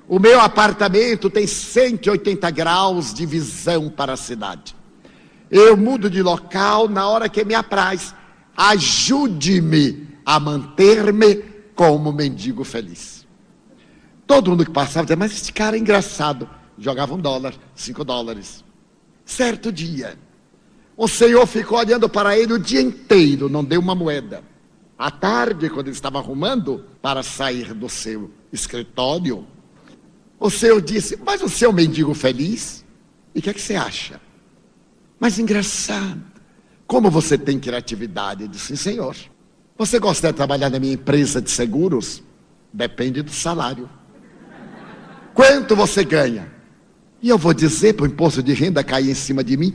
O meu apartamento tem 180 graus de visão para a cidade. Eu mudo de local na hora que me apraz. Ajude-me a manter-me como mendigo feliz. Todo mundo que passava dizia, mas esse cara é engraçado. Jogava um dólar, cinco dólares. Certo dia, o Senhor ficou olhando para ele o dia inteiro, não deu uma moeda. À tarde, quando ele estava arrumando para sair do seu escritório, o Senhor disse: Mas o seu mendigo feliz? E o que, é que você acha? Mas engraçado, como você tem criatividade? Eu disse, Senhor, você gosta de trabalhar na minha empresa de seguros? Depende do salário. Quanto você ganha? E eu vou dizer para o imposto de renda cair em cima de mim?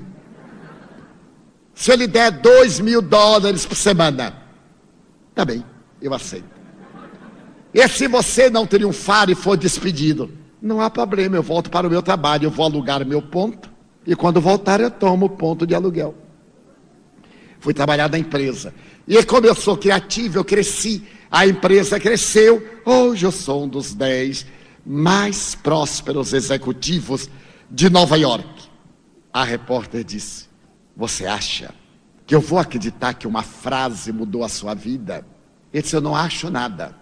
Se ele der dois mil dólares por semana, tá bem, eu aceito. E se você não triunfar e for despedido, não há problema, eu volto para o meu trabalho, eu vou alugar meu ponto e quando voltar, eu tomo o ponto de aluguel. Fui trabalhar na empresa. E como eu sou criativo, eu cresci. A empresa cresceu. Hoje eu sou um dos dez mais prósperos executivos de Nova York. A repórter disse: Você acha que eu vou acreditar que uma frase mudou a sua vida? Ele disse: Eu não acho nada.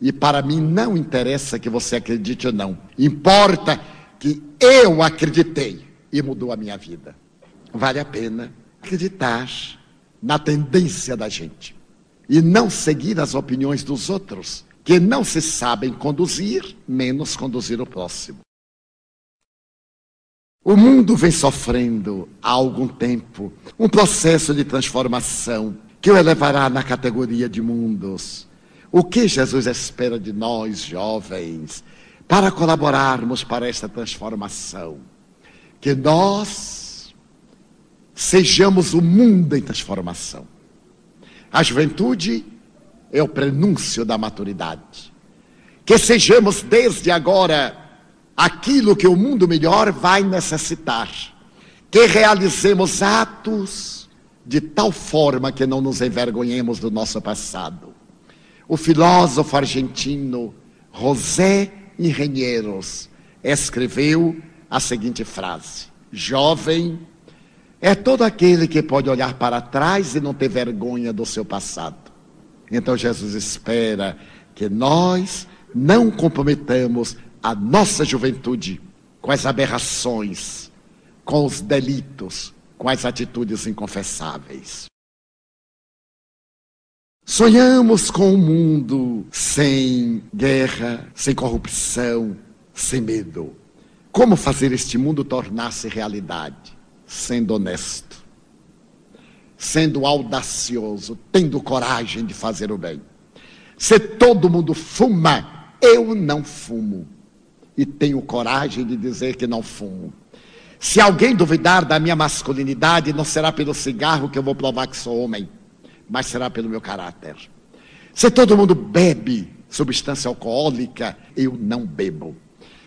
E para mim não interessa que você acredite ou não. Importa que eu acreditei e mudou a minha vida. Vale a pena acreditar na tendência da gente e não seguir as opiniões dos outros, que não se sabem conduzir, menos conduzir o próximo. O mundo vem sofrendo há algum tempo um processo de transformação que o elevará na categoria de mundos. O que Jesus espera de nós, jovens, para colaborarmos para esta transformação? que nós sejamos o mundo em transformação. A juventude é o prenúncio da maturidade. Que sejamos desde agora aquilo que o mundo melhor vai necessitar. Que realizemos atos de tal forma que não nos envergonhemos do nosso passado. O filósofo argentino José Engenheiros escreveu a seguinte frase: Jovem é todo aquele que pode olhar para trás e não ter vergonha do seu passado. Então Jesus espera que nós não comprometamos a nossa juventude com as aberrações, com os delitos, com as atitudes inconfessáveis. Sonhamos com um mundo sem guerra, sem corrupção, sem medo. Como fazer este mundo tornar-se realidade? Sendo honesto, sendo audacioso, tendo coragem de fazer o bem. Se todo mundo fuma, eu não fumo. E tenho coragem de dizer que não fumo. Se alguém duvidar da minha masculinidade, não será pelo cigarro que eu vou provar que sou homem, mas será pelo meu caráter. Se todo mundo bebe substância alcoólica, eu não bebo.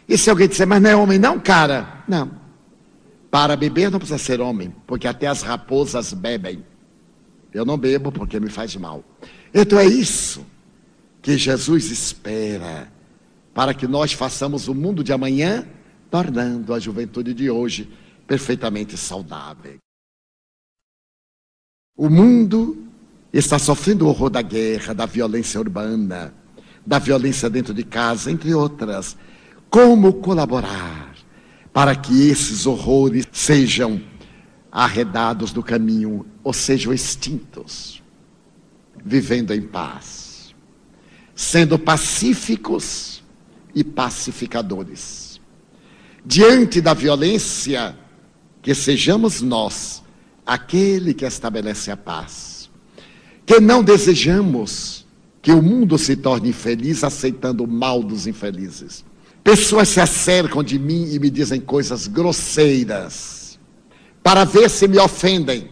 E se alguém disser, mas não é homem, não, cara? Não. Para beber não precisa ser homem, porque até as raposas bebem. Eu não bebo porque me faz mal. Então é isso que Jesus espera para que nós façamos o mundo de amanhã, tornando a juventude de hoje perfeitamente saudável. O mundo está sofrendo o horror da guerra, da violência urbana, da violência dentro de casa, entre outras como colaborar para que esses horrores sejam arredados do caminho ou sejam extintos, vivendo em paz, sendo pacíficos e pacificadores. Diante da violência, que sejamos nós aquele que estabelece a paz. Que não desejamos que o mundo se torne infeliz aceitando o mal dos infelizes. Pessoas se acercam de mim e me dizem coisas grosseiras para ver se me ofendem.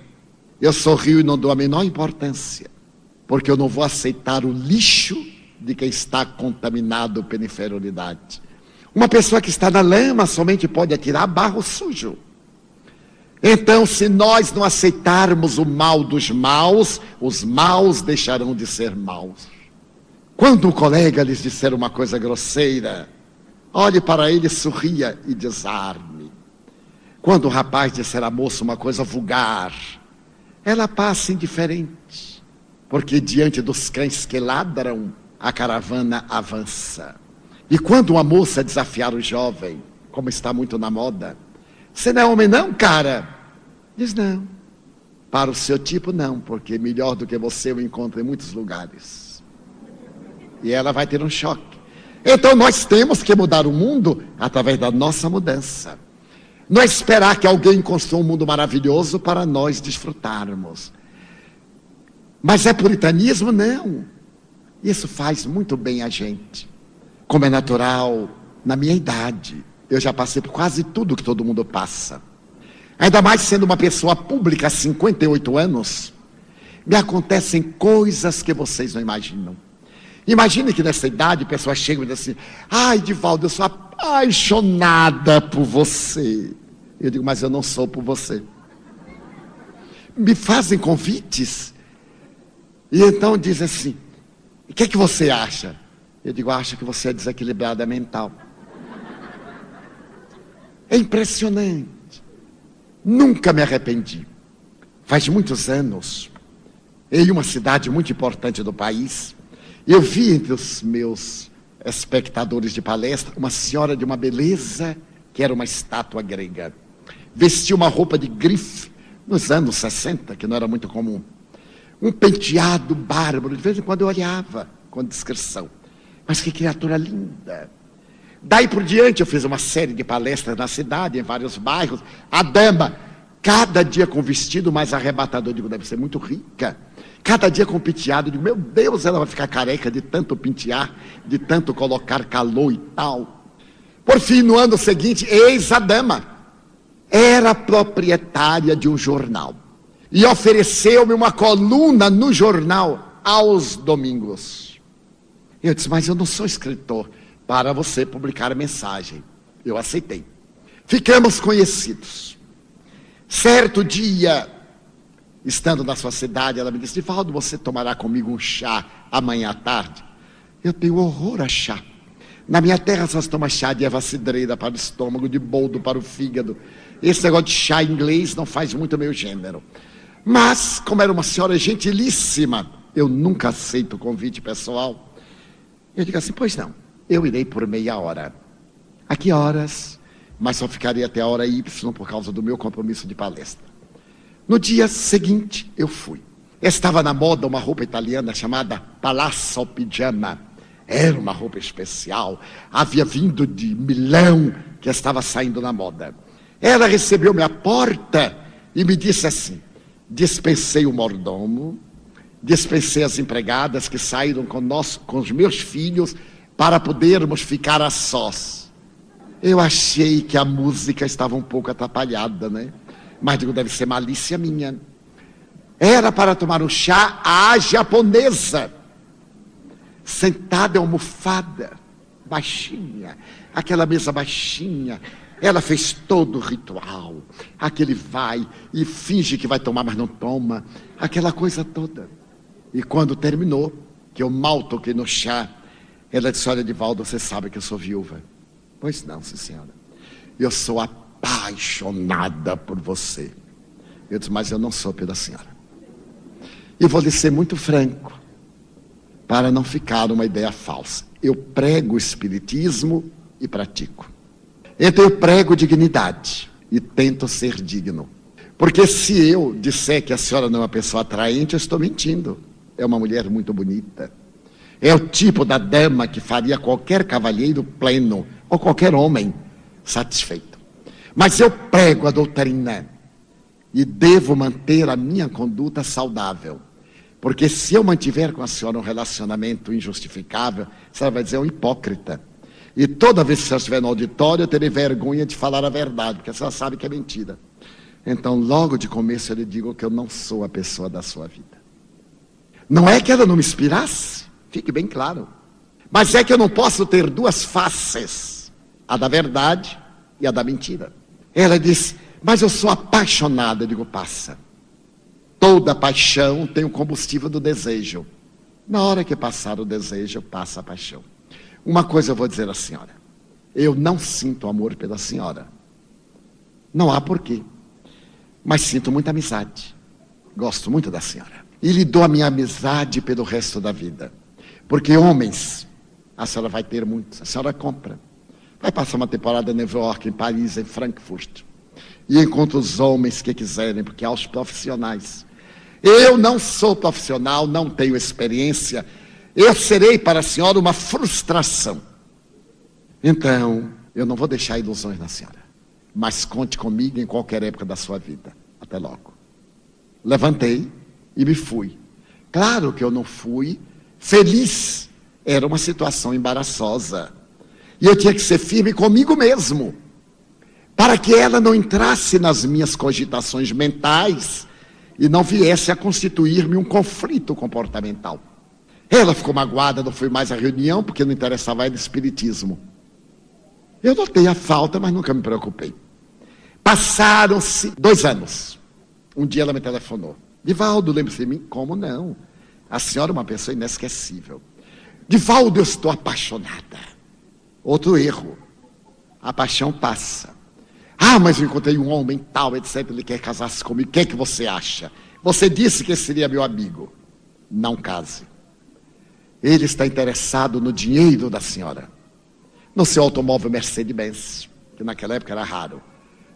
Eu sorrio e não dou a menor importância, porque eu não vou aceitar o lixo de quem está contaminado pela inferioridade. Uma pessoa que está na lama somente pode atirar barro sujo. Então, se nós não aceitarmos o mal dos maus, os maus deixarão de ser maus. Quando um colega lhes disser uma coisa grosseira, olhe para ele, sorria e desarme. Quando o rapaz disser à moça uma coisa vulgar, ela passa indiferente, porque diante dos cães que ladram, a caravana avança. E quando uma moça desafiar o jovem, como está muito na moda, você não é homem, não, cara? Diz não. Para o seu tipo, não, porque melhor do que você eu encontro em muitos lugares. E ela vai ter um choque. Então nós temos que mudar o mundo através da nossa mudança. Não é esperar que alguém construa um mundo maravilhoso para nós desfrutarmos. Mas é puritanismo? Não. Isso faz muito bem a gente. Como é natural, na minha idade, eu já passei por quase tudo que todo mundo passa. Ainda mais sendo uma pessoa pública há 58 anos, me acontecem coisas que vocês não imaginam. Imagine que nessa idade pessoas chegam e dizem assim: Ai, Divaldo, eu sou apaixonada por você. Eu digo, mas eu não sou por você. Me fazem convites. E então dizem assim: O que é que você acha? Eu digo, acho que você é desequilibrada mental. É impressionante. Nunca me arrependi. Faz muitos anos, em uma cidade muito importante do país, eu vi entre os meus espectadores de palestra uma senhora de uma beleza que era uma estátua grega. Vestia uma roupa de grife nos anos 60, que não era muito comum. Um penteado bárbaro, de vez em quando eu olhava com discrição. Mas que criatura linda. Daí por diante eu fiz uma série de palestras na cidade, em vários bairros. A dama, cada dia com vestido mais arrebatador, eu digo, deve ser muito rica. Cada dia com penteado, eu digo, meu Deus, ela vai ficar careca de tanto pentear, de tanto colocar calor e tal. Por fim, no ano seguinte, eis a dama. Era proprietária de um jornal. E ofereceu-me uma coluna no jornal aos domingos. Eu disse, mas eu não sou escritor para você publicar mensagem. Eu aceitei. Ficamos conhecidos. Certo dia, estando na sua cidade, ela me disse: Divaldo, você tomará comigo um chá amanhã à tarde? Eu tenho horror a chá. Na minha terra só se toma chá de erva cidreira para o estômago, de boldo para o fígado. Esse negócio de chá inglês não faz muito meu gênero. Mas, como era uma senhora gentilíssima, eu nunca aceito o convite pessoal. Eu digo assim: Pois não eu irei por meia hora. A que horas? Mas só ficarei até a hora Y por causa do meu compromisso de palestra. No dia seguinte, eu fui. Estava na moda uma roupa italiana chamada Palazzo Pigiama. Era uma roupa especial. Havia vindo de Milão, que estava saindo na moda. Ela recebeu-me à porta e me disse assim: dispensei o mordomo, dispensei as empregadas que saíram com, nós, com os meus filhos para podermos ficar a sós. Eu achei que a música estava um pouco atrapalhada, né? Mas digo, deve ser malícia minha. Era para tomar um chá à japonesa, sentada almofada, baixinha, aquela mesa baixinha. Ela fez todo o ritual. Aquele vai e finge que vai tomar, mas não toma. Aquela coisa toda. E quando terminou, que eu mal toquei no chá, ela disse: Olha, Divaldo, você sabe que eu sou viúva. Pois não, sim, senhora. Eu sou apaixonada por você. Eu disse: Mas eu não sou pela senhora. E vou lhe ser muito franco, para não ficar uma ideia falsa. Eu prego o Espiritismo e pratico. Então eu prego dignidade e tento ser digno. Porque se eu disser que a senhora não é uma pessoa atraente, eu estou mentindo. É uma mulher muito bonita é o tipo da dama que faria qualquer cavalheiro pleno ou qualquer homem satisfeito. Mas eu prego a doutrina e devo manter a minha conduta saudável. Porque se eu mantiver com a senhora um relacionamento injustificável, a senhora vai dizer é um hipócrita. E toda vez que a senhora estiver no auditório, eu terei vergonha de falar a verdade, porque a senhora sabe que é mentira. Então, logo de começo, eu lhe digo que eu não sou a pessoa da sua vida. Não é que ela não me inspirasse, fique bem claro. Mas é que eu não posso ter duas faces, a da verdade e a da mentira. Ela disse, mas eu sou apaixonada. Eu digo, passa. Toda paixão tem o combustível do desejo. Na hora que passar o desejo, passa a paixão. Uma coisa eu vou dizer à senhora. Eu não sinto amor pela senhora. Não há porquê mas sinto muita amizade. Gosto muito da senhora. E lhe dou a minha amizade pelo resto da vida. Porque homens, a senhora vai ter muitos. A senhora compra. Vai passar uma temporada em Nova York, em Paris, em Frankfurt. E encontra os homens que quiserem, porque há os profissionais. Eu não sou profissional, não tenho experiência. Eu serei para a senhora uma frustração. Então, eu não vou deixar ilusões na senhora mas conte comigo em qualquer época da sua vida. Até logo. Levantei e me fui. Claro que eu não fui feliz. Era uma situação embaraçosa. E eu tinha que ser firme comigo mesmo. Para que ela não entrasse nas minhas cogitações mentais e não viesse a constituir-me um conflito comportamental. Ela ficou magoada, não foi mais à reunião, porque não interessava ela espiritismo. Eu notei a falta, mas nunca me preocupei. Passaram-se dois anos. Um dia ela me telefonou. Divaldo, lembre-se de mim? Como não? A senhora é uma pessoa inesquecível. Divaldo, eu estou apaixonada. Outro erro. A paixão passa. Ah, mas eu encontrei um homem tal, etc. Ele quer casar-se comigo. O que é que você acha? Você disse que seria meu amigo. Não case. Ele está interessado no dinheiro da senhora. No seu automóvel Mercedes-Benz, que naquela época era raro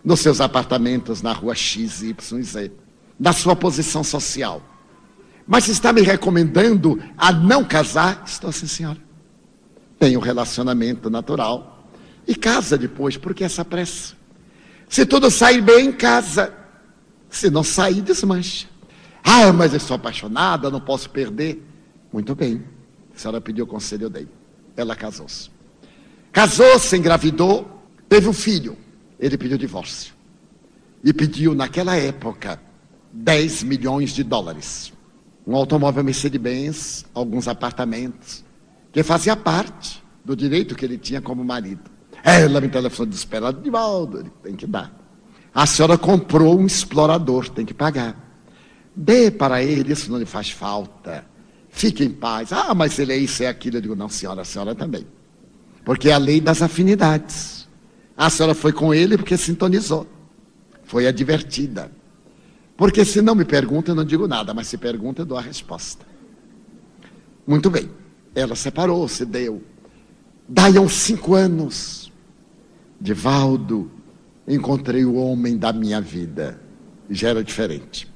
nos seus apartamentos na rua X, Y e Z, da sua posição social. Mas está me recomendando a não casar? Estou sim, senhora. Tem um relacionamento natural. E casa depois, porque essa pressa? Se tudo sair bem, casa. Se não sair, desmancha. Ah, mas eu sou apaixonada, não posso perder. Muito bem. A senhora pediu conselho, eu dei. Ela casou-se. Casou-se, engravidou, teve um filho ele pediu divórcio. E pediu, naquela época, 10 milhões de dólares. Um automóvel Mercedes-Benz, alguns apartamentos, que fazia parte do direito que ele tinha como marido. Ela me telefonou desesperada, Divaldo, ele tem que dar. A senhora comprou um explorador, tem que pagar. Dê para ele, isso não lhe faz falta. Fique em paz. Ah, mas ele é isso, é aquilo. Eu digo, não, senhora, a senhora também. Porque é a lei das afinidades. A senhora foi com ele porque sintonizou. Foi advertida. Porque se não me pergunta, eu não digo nada, mas se pergunta, eu dou a resposta. Muito bem. Ela separou-se, deu. Daí a uns cinco anos, Divaldo, encontrei o homem da minha vida. Já era diferente.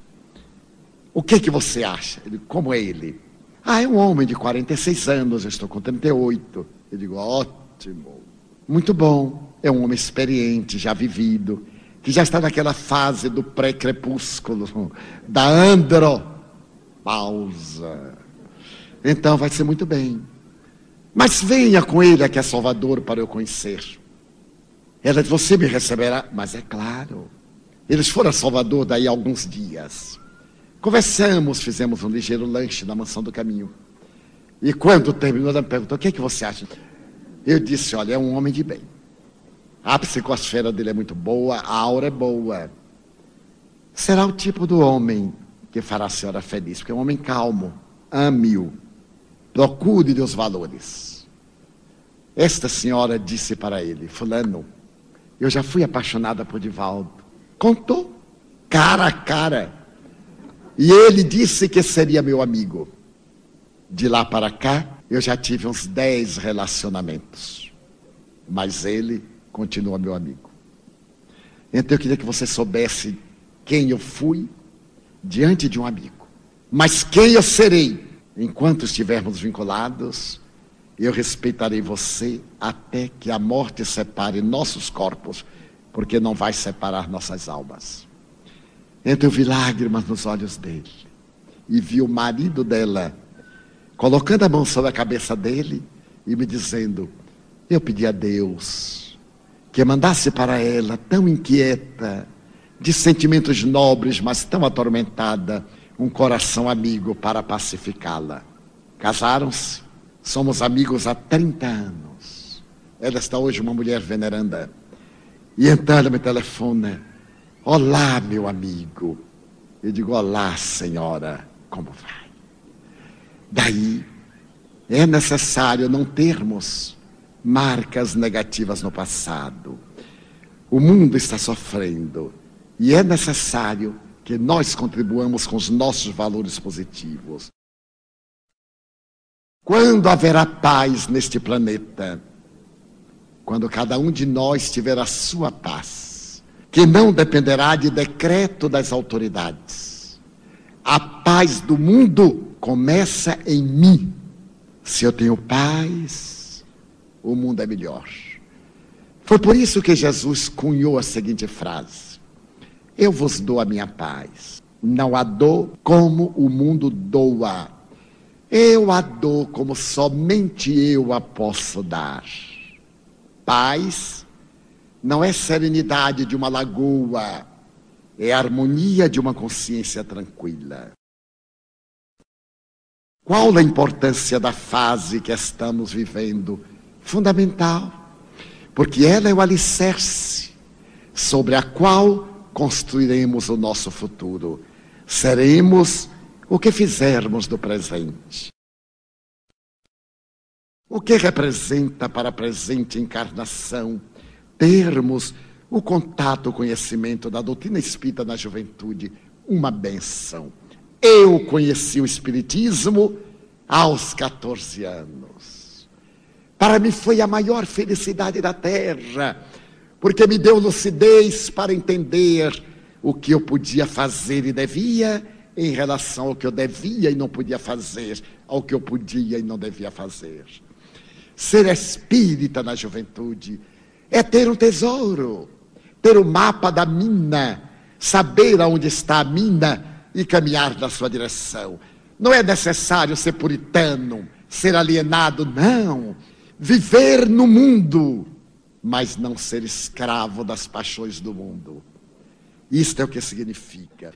O que que você acha? Ele, como é ele? Ah, é um homem de 46 anos, eu estou com 38. Eu digo, ótimo, muito bom. É um homem experiente, já vivido, que já está naquela fase do pré-crepúsculo, da andro. Então vai ser muito bem. Mas venha com ele aqui a Salvador para eu conhecer. Ela disse, você me receberá? Mas é claro. Eles foram a Salvador daí a alguns dias. Conversamos, fizemos um ligeiro lanche na mansão do caminho. E quando terminou, ela me perguntou: o que é que você acha? Eu disse: olha, é um homem de bem. A psicosfera dele é muito boa, a aura é boa. Será o tipo do homem que fará a senhora feliz, porque é um homem calmo, ame-o, procure os valores. Esta senhora disse para ele, fulano, eu já fui apaixonada por Divaldo. Contou, cara a cara. E ele disse que seria meu amigo. De lá para cá, eu já tive uns dez relacionamentos. Mas ele continua meu amigo. Então eu queria que você soubesse quem eu fui diante de um amigo. Mas quem eu serei enquanto estivermos vinculados, eu respeitarei você até que a morte separe nossos corpos porque não vai separar nossas almas. Então eu vi lágrimas nos olhos dele e vi o marido dela colocando a mão sobre a cabeça dele e me dizendo: Eu pedi a Deus que mandasse para ela, tão inquieta, de sentimentos nobres, mas tão atormentada, um coração amigo para pacificá-la. Casaram-se, somos amigos há 30 anos. Ela está hoje uma mulher veneranda. E então ela me telefona: Olá, meu amigo. Eu digo: Olá, senhora, como vai? Daí é necessário não termos marcas negativas no passado. O mundo está sofrendo e é necessário que nós contribuamos com os nossos valores positivos. Quando haverá paz neste planeta? Quando cada um de nós tiver a sua paz, que não dependerá de decreto das autoridades. A paz do mundo começa em mim. Se eu tenho paz, o mundo é melhor. Foi por isso que Jesus cunhou a seguinte frase: Eu vos dou a minha paz. Não a dou como o mundo doa. Eu a dou como somente eu a posso dar. Paz não é serenidade de uma lagoa, é harmonia de uma consciência tranquila. Qual a importância da fase que estamos vivendo? Fundamental, porque ela é o alicerce sobre a qual construiremos o nosso futuro. Seremos o que fizermos do presente. O que representa para a presente encarnação termos o contato, o conhecimento da doutrina espírita na juventude? Uma benção. Eu conheci o Espiritismo aos 14 anos. Para mim foi a maior felicidade da terra, porque me deu lucidez para entender o que eu podia fazer e devia em relação ao que eu devia e não podia fazer, ao que eu podia e não devia fazer. Ser espírita na juventude é ter um tesouro, ter o mapa da mina, saber aonde está a mina e caminhar na sua direção. Não é necessário ser puritano, ser alienado, não. Viver no mundo, mas não ser escravo das paixões do mundo. Isto é o que significa.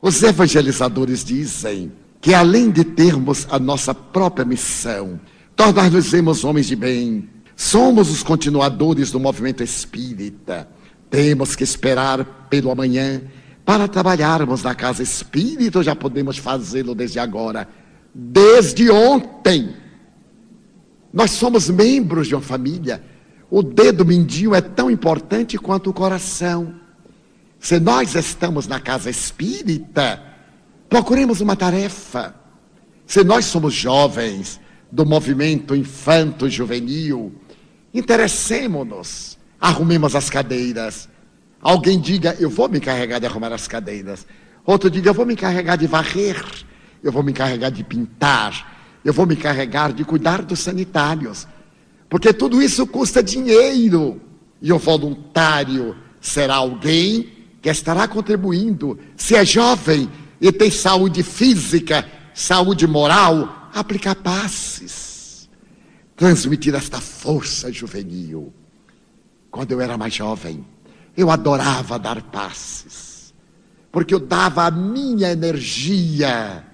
Os evangelizadores dizem que além de termos a nossa própria missão, tornar-nos homens de bem, somos os continuadores do movimento espírita. Temos que esperar pelo amanhã para trabalharmos na casa espírita, já podemos fazê-lo desde agora, desde ontem. Nós somos membros de uma família. O dedo mindinho é tão importante quanto o coração. Se nós estamos na casa espírita, procuremos uma tarefa. Se nós somos jovens do movimento infanto-juvenil, interessemos-nos, arrumemos as cadeiras, Alguém diga, eu vou me encarregar de arrumar as cadeiras. Outro diga, eu vou me encarregar de varrer. Eu vou me encarregar de pintar. Eu vou me encarregar de cuidar dos sanitários. Porque tudo isso custa dinheiro. E o voluntário será alguém que estará contribuindo. Se é jovem e tem saúde física, saúde moral, aplicar passes. Transmitir esta força juvenil. Quando eu era mais jovem, eu adorava dar passes, porque eu dava a minha energia,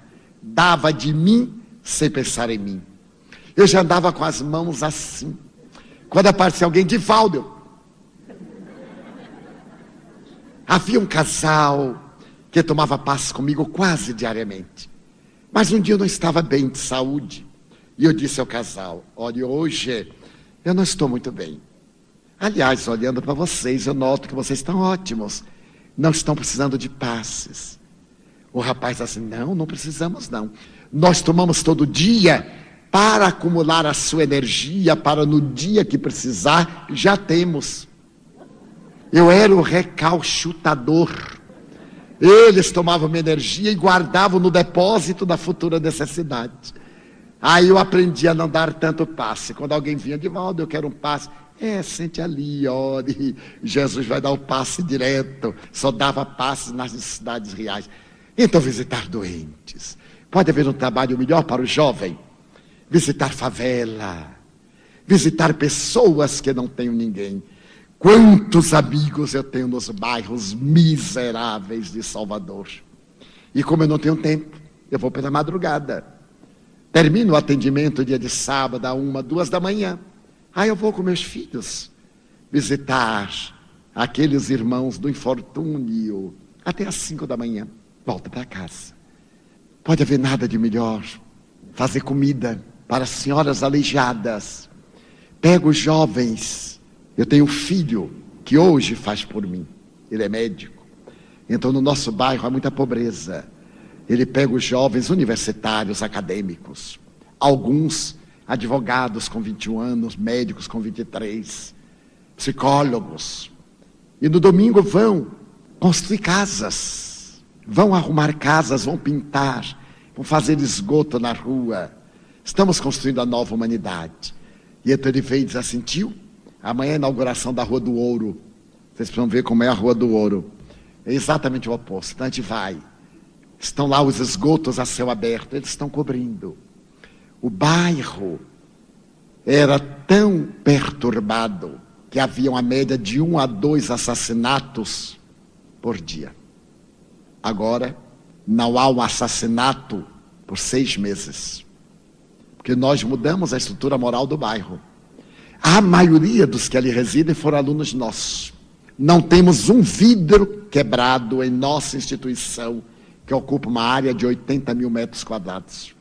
dava de mim sem pensar em mim. Eu já andava com as mãos assim. Quando aparecia alguém de Valdo, havia um casal que tomava passe comigo quase diariamente. Mas um dia eu não estava bem de saúde. E eu disse ao casal: Olha, hoje eu não estou muito bem. Aliás, olhando para vocês, eu noto que vocês estão ótimos. Não estão precisando de passes. O rapaz assim: não, não precisamos não. Nós tomamos todo dia para acumular a sua energia, para no dia que precisar, já temos. Eu era o recalchutador. Eles tomavam minha energia e guardavam no depósito da futura necessidade. Aí eu aprendi a não dar tanto passe. Quando alguém vinha de volta, eu quero um passe. É, sente ali, ore. Jesus vai dar o passe direto. Só dava passes nas necessidades reais. Então, visitar doentes. Pode haver um trabalho melhor para o jovem. Visitar favela. Visitar pessoas que não têm ninguém. Quantos amigos eu tenho nos bairros miseráveis de Salvador. E como eu não tenho tempo, eu vou pela madrugada. Termino o atendimento dia de sábado, a uma, duas da manhã. Aí eu vou com meus filhos visitar aqueles irmãos do infortúnio até às cinco da manhã. Volta para casa. Pode haver nada de melhor. Fazer comida para as senhoras aleijadas. Pego os jovens. Eu tenho um filho que hoje faz por mim. Ele é médico. Então no nosso bairro há muita pobreza. Ele pega os jovens universitários, acadêmicos, alguns advogados com 21 anos, médicos com 23, psicólogos. E no domingo vão construir casas, vão arrumar casas, vão pintar, vão fazer esgoto na rua. Estamos construindo a nova humanidade. E então e diz assim: tio, amanhã é a inauguração da Rua do Ouro. Vocês precisam ver como é a Rua do Ouro. É exatamente o oposto. Então a gente vai Estão lá os esgotos a céu aberto, eles estão cobrindo. O bairro era tão perturbado que havia uma média de um a dois assassinatos por dia. Agora, não há um assassinato por seis meses. Porque nós mudamos a estrutura moral do bairro. A maioria dos que ali residem foram alunos nossos. Não temos um vidro quebrado em nossa instituição que ocupa uma área de 80 mil metros quadrados.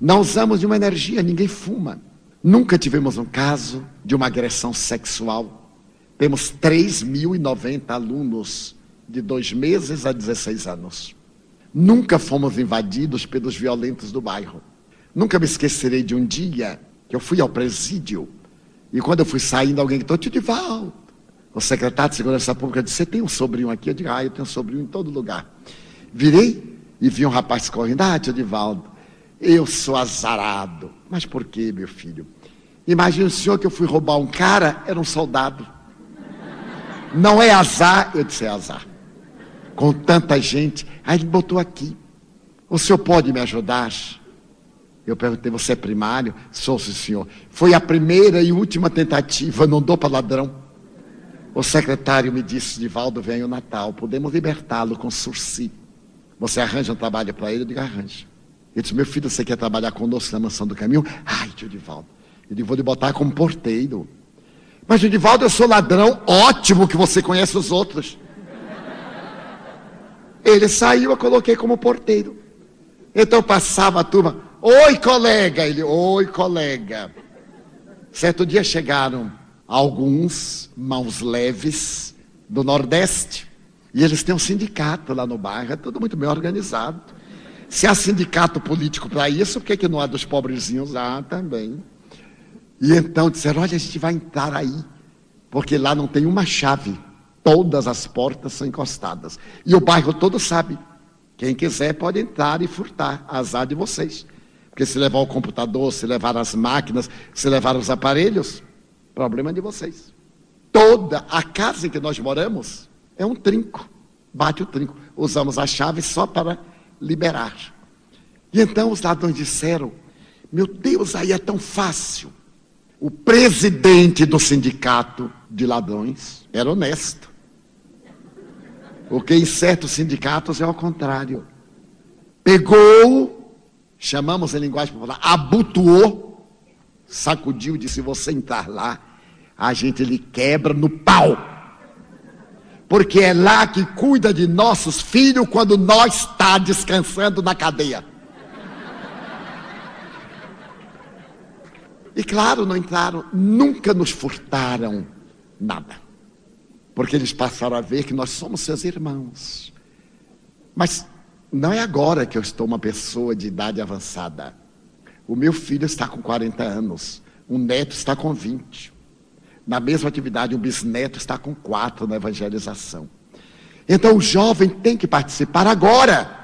Não usamos de uma energia, ninguém fuma. Nunca tivemos um caso de uma agressão sexual. Temos 3.090 alunos de dois meses a 16 anos. Nunca fomos invadidos pelos violentos do bairro. Nunca me esquecerei de um dia que eu fui ao presídio e quando eu fui saindo, alguém gritou, Tio Divaldo. O secretário de Segurança Pública disse, você tem um sobrinho aqui? Eu digo, ah, eu tenho um sobrinho em todo lugar. Virei e vi um rapaz correndo. Ah, tio Divaldo, eu sou azarado. Mas por que, meu filho? Imagine o senhor que eu fui roubar um cara, era um soldado. Não é azar, eu disse é azar. Com tanta gente. Aí ele botou aqui. O senhor pode me ajudar? Eu perguntei, você é primário? Sou, sim, senhor. Foi a primeira e última tentativa, não dou para ladrão. O secretário me disse, Divaldo, vem o Natal, podemos libertá-lo com sursi. Você arranja um trabalho para ele? Eu digo, arranja. Ele disse, meu filho, você quer trabalhar conosco na mansão do caminho? Ai, tio Divaldo. Eu digo, vou lhe botar como porteiro. Mas, Divaldo, eu sou ladrão. Ótimo que você conhece os outros. Ele saiu, eu coloquei como porteiro. Então passava a turma. Oi, colega. Ele, oi, colega. Certo dia chegaram alguns mãos leves do Nordeste. E eles têm um sindicato lá no bairro, é tudo muito bem organizado. Se há sindicato político para isso, por que, que não há dos pobrezinhos? Ah, também. E então disseram: olha, a gente vai entrar aí, porque lá não tem uma chave, todas as portas são encostadas. E o bairro todo sabe. Quem quiser pode entrar e furtar, azar de vocês. Porque se levar o computador, se levar as máquinas, se levar os aparelhos, problema de vocês. Toda a casa em que nós moramos é um trinco. Bate o trinco. Usamos a chave só para liberar. E então os ladrões disseram: Meu Deus, aí é tão fácil. O presidente do sindicato de ladrões era honesto. Porque em certos sindicatos é ao contrário. Pegou, chamamos em linguagem popular, abutuou, sacudiu e disse: Você entrar lá, a gente lhe quebra no pau porque é lá que cuida de nossos filhos quando nós está descansando na cadeia. E claro, não entraram, nunca nos furtaram nada. Porque eles passaram a ver que nós somos seus irmãos. Mas não é agora que eu estou uma pessoa de idade avançada. O meu filho está com 40 anos, o neto está com 20. Na mesma atividade, um bisneto está com quatro na evangelização. Então o jovem tem que participar agora.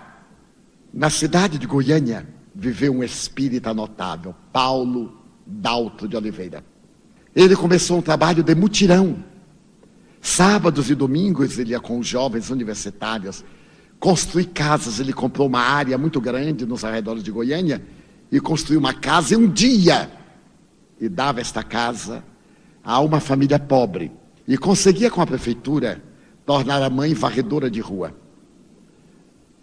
Na cidade de Goiânia, viveu um espírita notável, Paulo Dalto de Oliveira. ele começou um trabalho de mutirão. Sábados e domingos ele ia com os jovens universitários construir casas. Ele comprou uma área muito grande nos arredores de Goiânia e construiu uma casa em um dia. E dava esta casa a uma família pobre. E conseguia com a prefeitura tornar a mãe varredora de rua.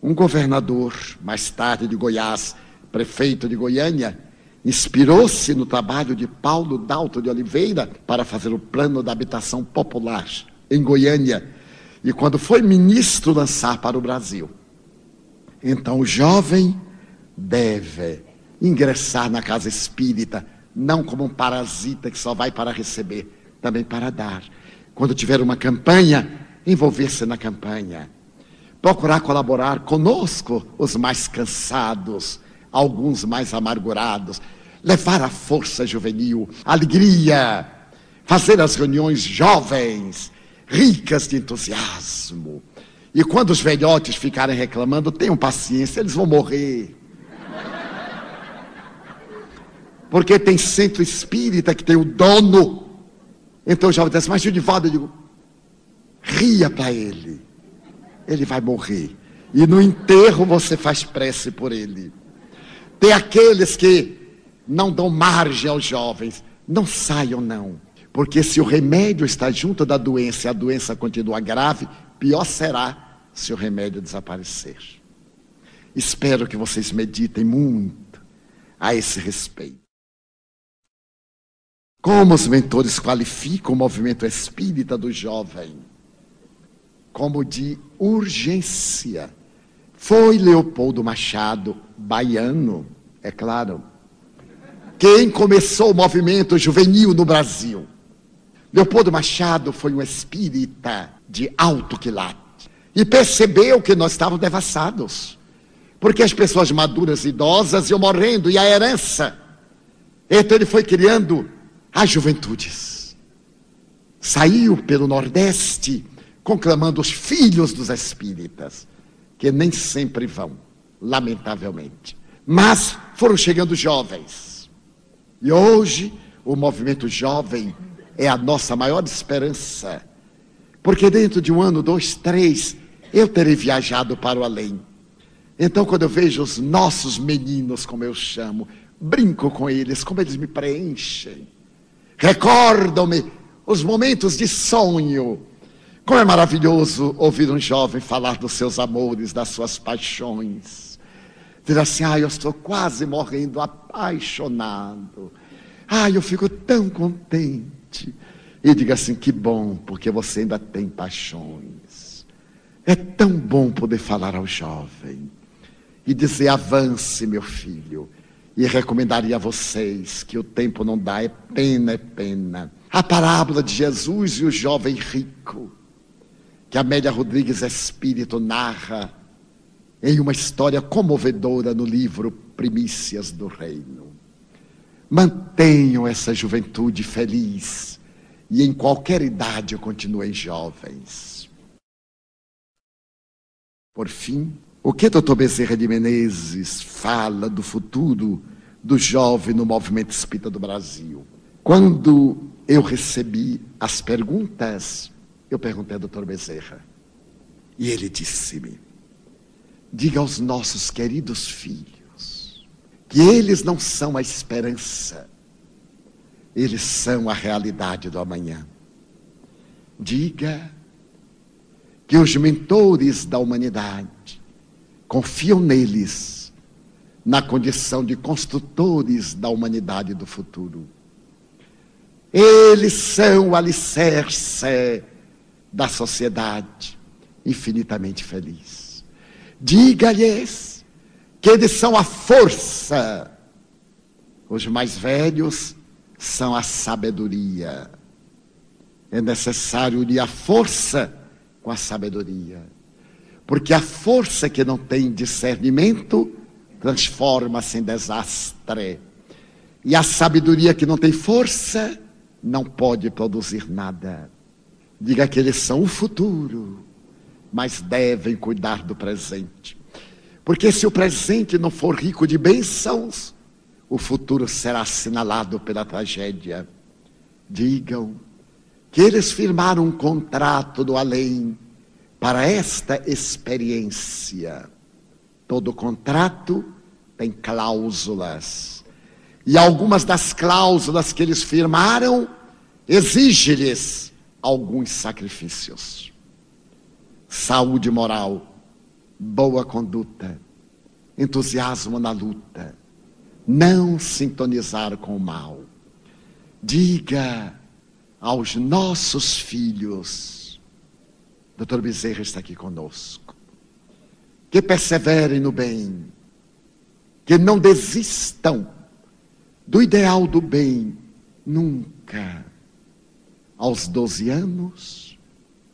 Um governador, mais tarde de Goiás, prefeito de Goiânia, inspirou-se no trabalho de Paulo Dalto de Oliveira para fazer o plano da habitação popular em Goiânia. E quando foi ministro, lançar para o Brasil. Então o jovem deve ingressar na casa espírita, não como um parasita que só vai para receber, também para dar. Quando tiver uma campanha, envolver-se na campanha. Procurar colaborar conosco, os mais cansados, alguns mais amargurados. Levar a força juvenil, alegria, fazer as reuniões jovens, ricas de entusiasmo. E quando os velhotes ficarem reclamando, tenham paciência, eles vão morrer. Porque tem centro espírita que tem o dono. Então o jovem diz, mas Gildivaldo, eu digo, ria para ele. Ele vai morrer. E no enterro você faz prece por ele. Tem aqueles que não dão margem aos jovens. Não saiam, não. Porque se o remédio está junto da doença e a doença continua grave, pior será se o remédio desaparecer. Espero que vocês meditem muito a esse respeito. Como os mentores qualificam o movimento espírita do jovem? Como de urgência. Foi Leopoldo Machado, baiano, é claro, quem começou o movimento juvenil no Brasil. Leopoldo Machado foi um espírita de alto quilate e percebeu que nós estávamos devassados, porque as pessoas maduras e idosas iam morrendo e a herança. Então ele foi criando as juventudes. Saiu pelo Nordeste conclamando os filhos dos espíritas, que nem sempre vão, lamentavelmente. Mas foram chegando jovens. E hoje o movimento jovem é a nossa maior esperança. Porque dentro de um ano, dois, três, eu terei viajado para o além. Então, quando eu vejo os nossos meninos, como eu chamo, brinco com eles, como eles me preenchem. Recordam-me os momentos de sonho. Como é maravilhoso ouvir um jovem falar dos seus amores, das suas paixões. Dizer assim, ah, eu estou quase morrendo apaixonado. Ah, eu fico tão contente. E diga assim, que bom, porque você ainda tem paixões. É tão bom poder falar ao jovem e dizer, avance, meu filho e recomendaria a vocês que o tempo não dá, é pena, é pena. A parábola de Jesus e o jovem rico, que Amélia Rodrigues Espírito narra em uma história comovedora no livro Primícias do Reino. Mantenham essa juventude feliz e em qualquer idade continuem jovens. Por fim, o que doutor Bezerra de Menezes fala do futuro do jovem no movimento espírita do Brasil? Quando eu recebi as perguntas, eu perguntei ao doutor Bezerra. E ele disse-me: diga aos nossos queridos filhos que eles não são a esperança, eles são a realidade do amanhã. Diga que os mentores da humanidade confiam neles na condição de construtores da humanidade do futuro. Eles são o alicerce da sociedade infinitamente feliz. Diga-lhes que eles são a força. Os mais velhos são a sabedoria. É necessário unir a força com a sabedoria. Porque a força que não tem discernimento transforma-se em desastre. E a sabedoria que não tem força não pode produzir nada. Diga que eles são o futuro, mas devem cuidar do presente. Porque se o presente não for rico de bênçãos, o futuro será assinalado pela tragédia. digam que eles firmaram um contrato do além para esta experiência. Todo contrato tem cláusulas. E algumas das cláusulas que eles firmaram exige-lhes alguns sacrifícios. Saúde moral, boa conduta, entusiasmo na luta, não sintonizar com o mal. Diga aos nossos filhos, doutor Bezerra está aqui conosco, que perseverem no bem, que não desistam do ideal do bem, nunca. Aos 12 anos,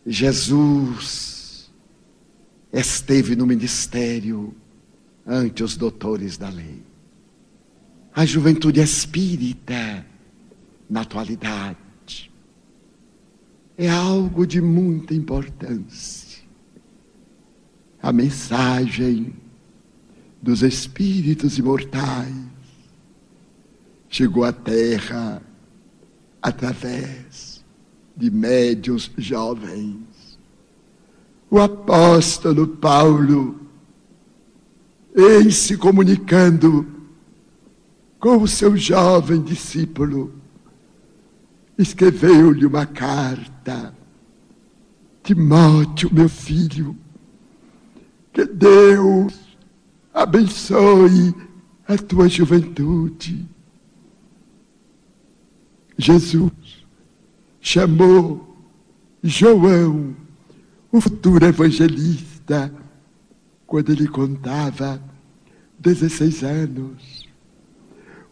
Jesus esteve no ministério ante os doutores da lei. A juventude espírita, na atualidade, é algo de muita importância. A mensagem dos espíritos imortais chegou à Terra através de médios jovens. O apóstolo Paulo, em se comunicando com o seu jovem discípulo, escreveu-lhe uma carta. Timóteo, meu filho, que Deus abençoe a tua juventude. Jesus chamou João, o futuro evangelista, quando ele contava 16 anos.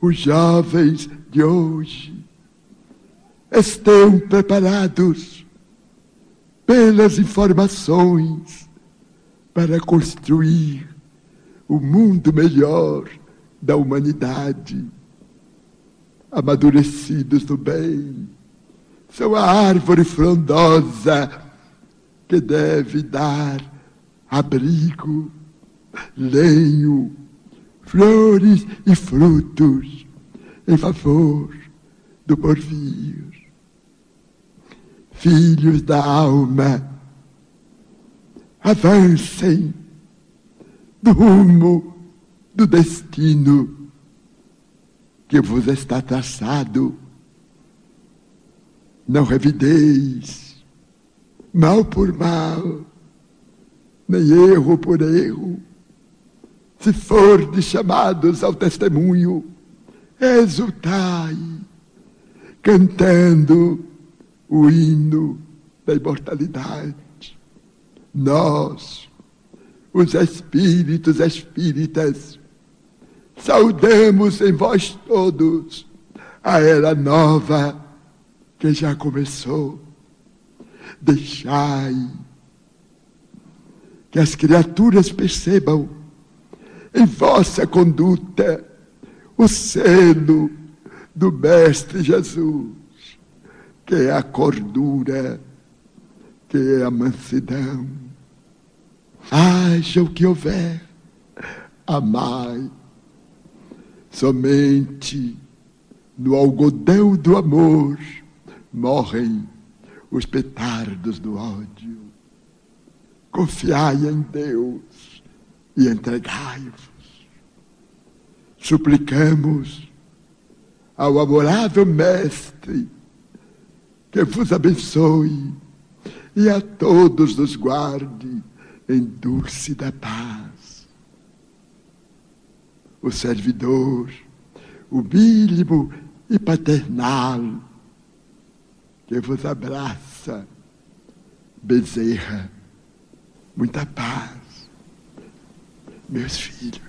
Os jovens de hoje estão preparados pelas informações para construir o mundo melhor da humanidade. Amadurecidos do bem, são a árvore frondosa que deve dar abrigo, lenho, flores e frutos em favor do porvir. Filhos da alma, avancem do rumo do destino que vos está traçado. Não revideis mal por mal, nem erro por erro. Se fordes chamados ao testemunho, exultai cantando o hino da imortalidade. Nós, os espíritos espíritas, saudamos em vós todos a era nova que já começou. Deixai que as criaturas percebam em vossa conduta o selo do Mestre Jesus, que é a cordura, que é a mansidão. Haja o que houver, amai. Somente no algodão do amor morrem os petardos do ódio. Confiai em Deus e entregai-vos. Suplicamos ao amorável Mestre que vos abençoe e a todos nos guarde em dúlcida paz. O servidor, o mínimo e paternal, que vos abraça, Bezerra, muita paz, meus filhos.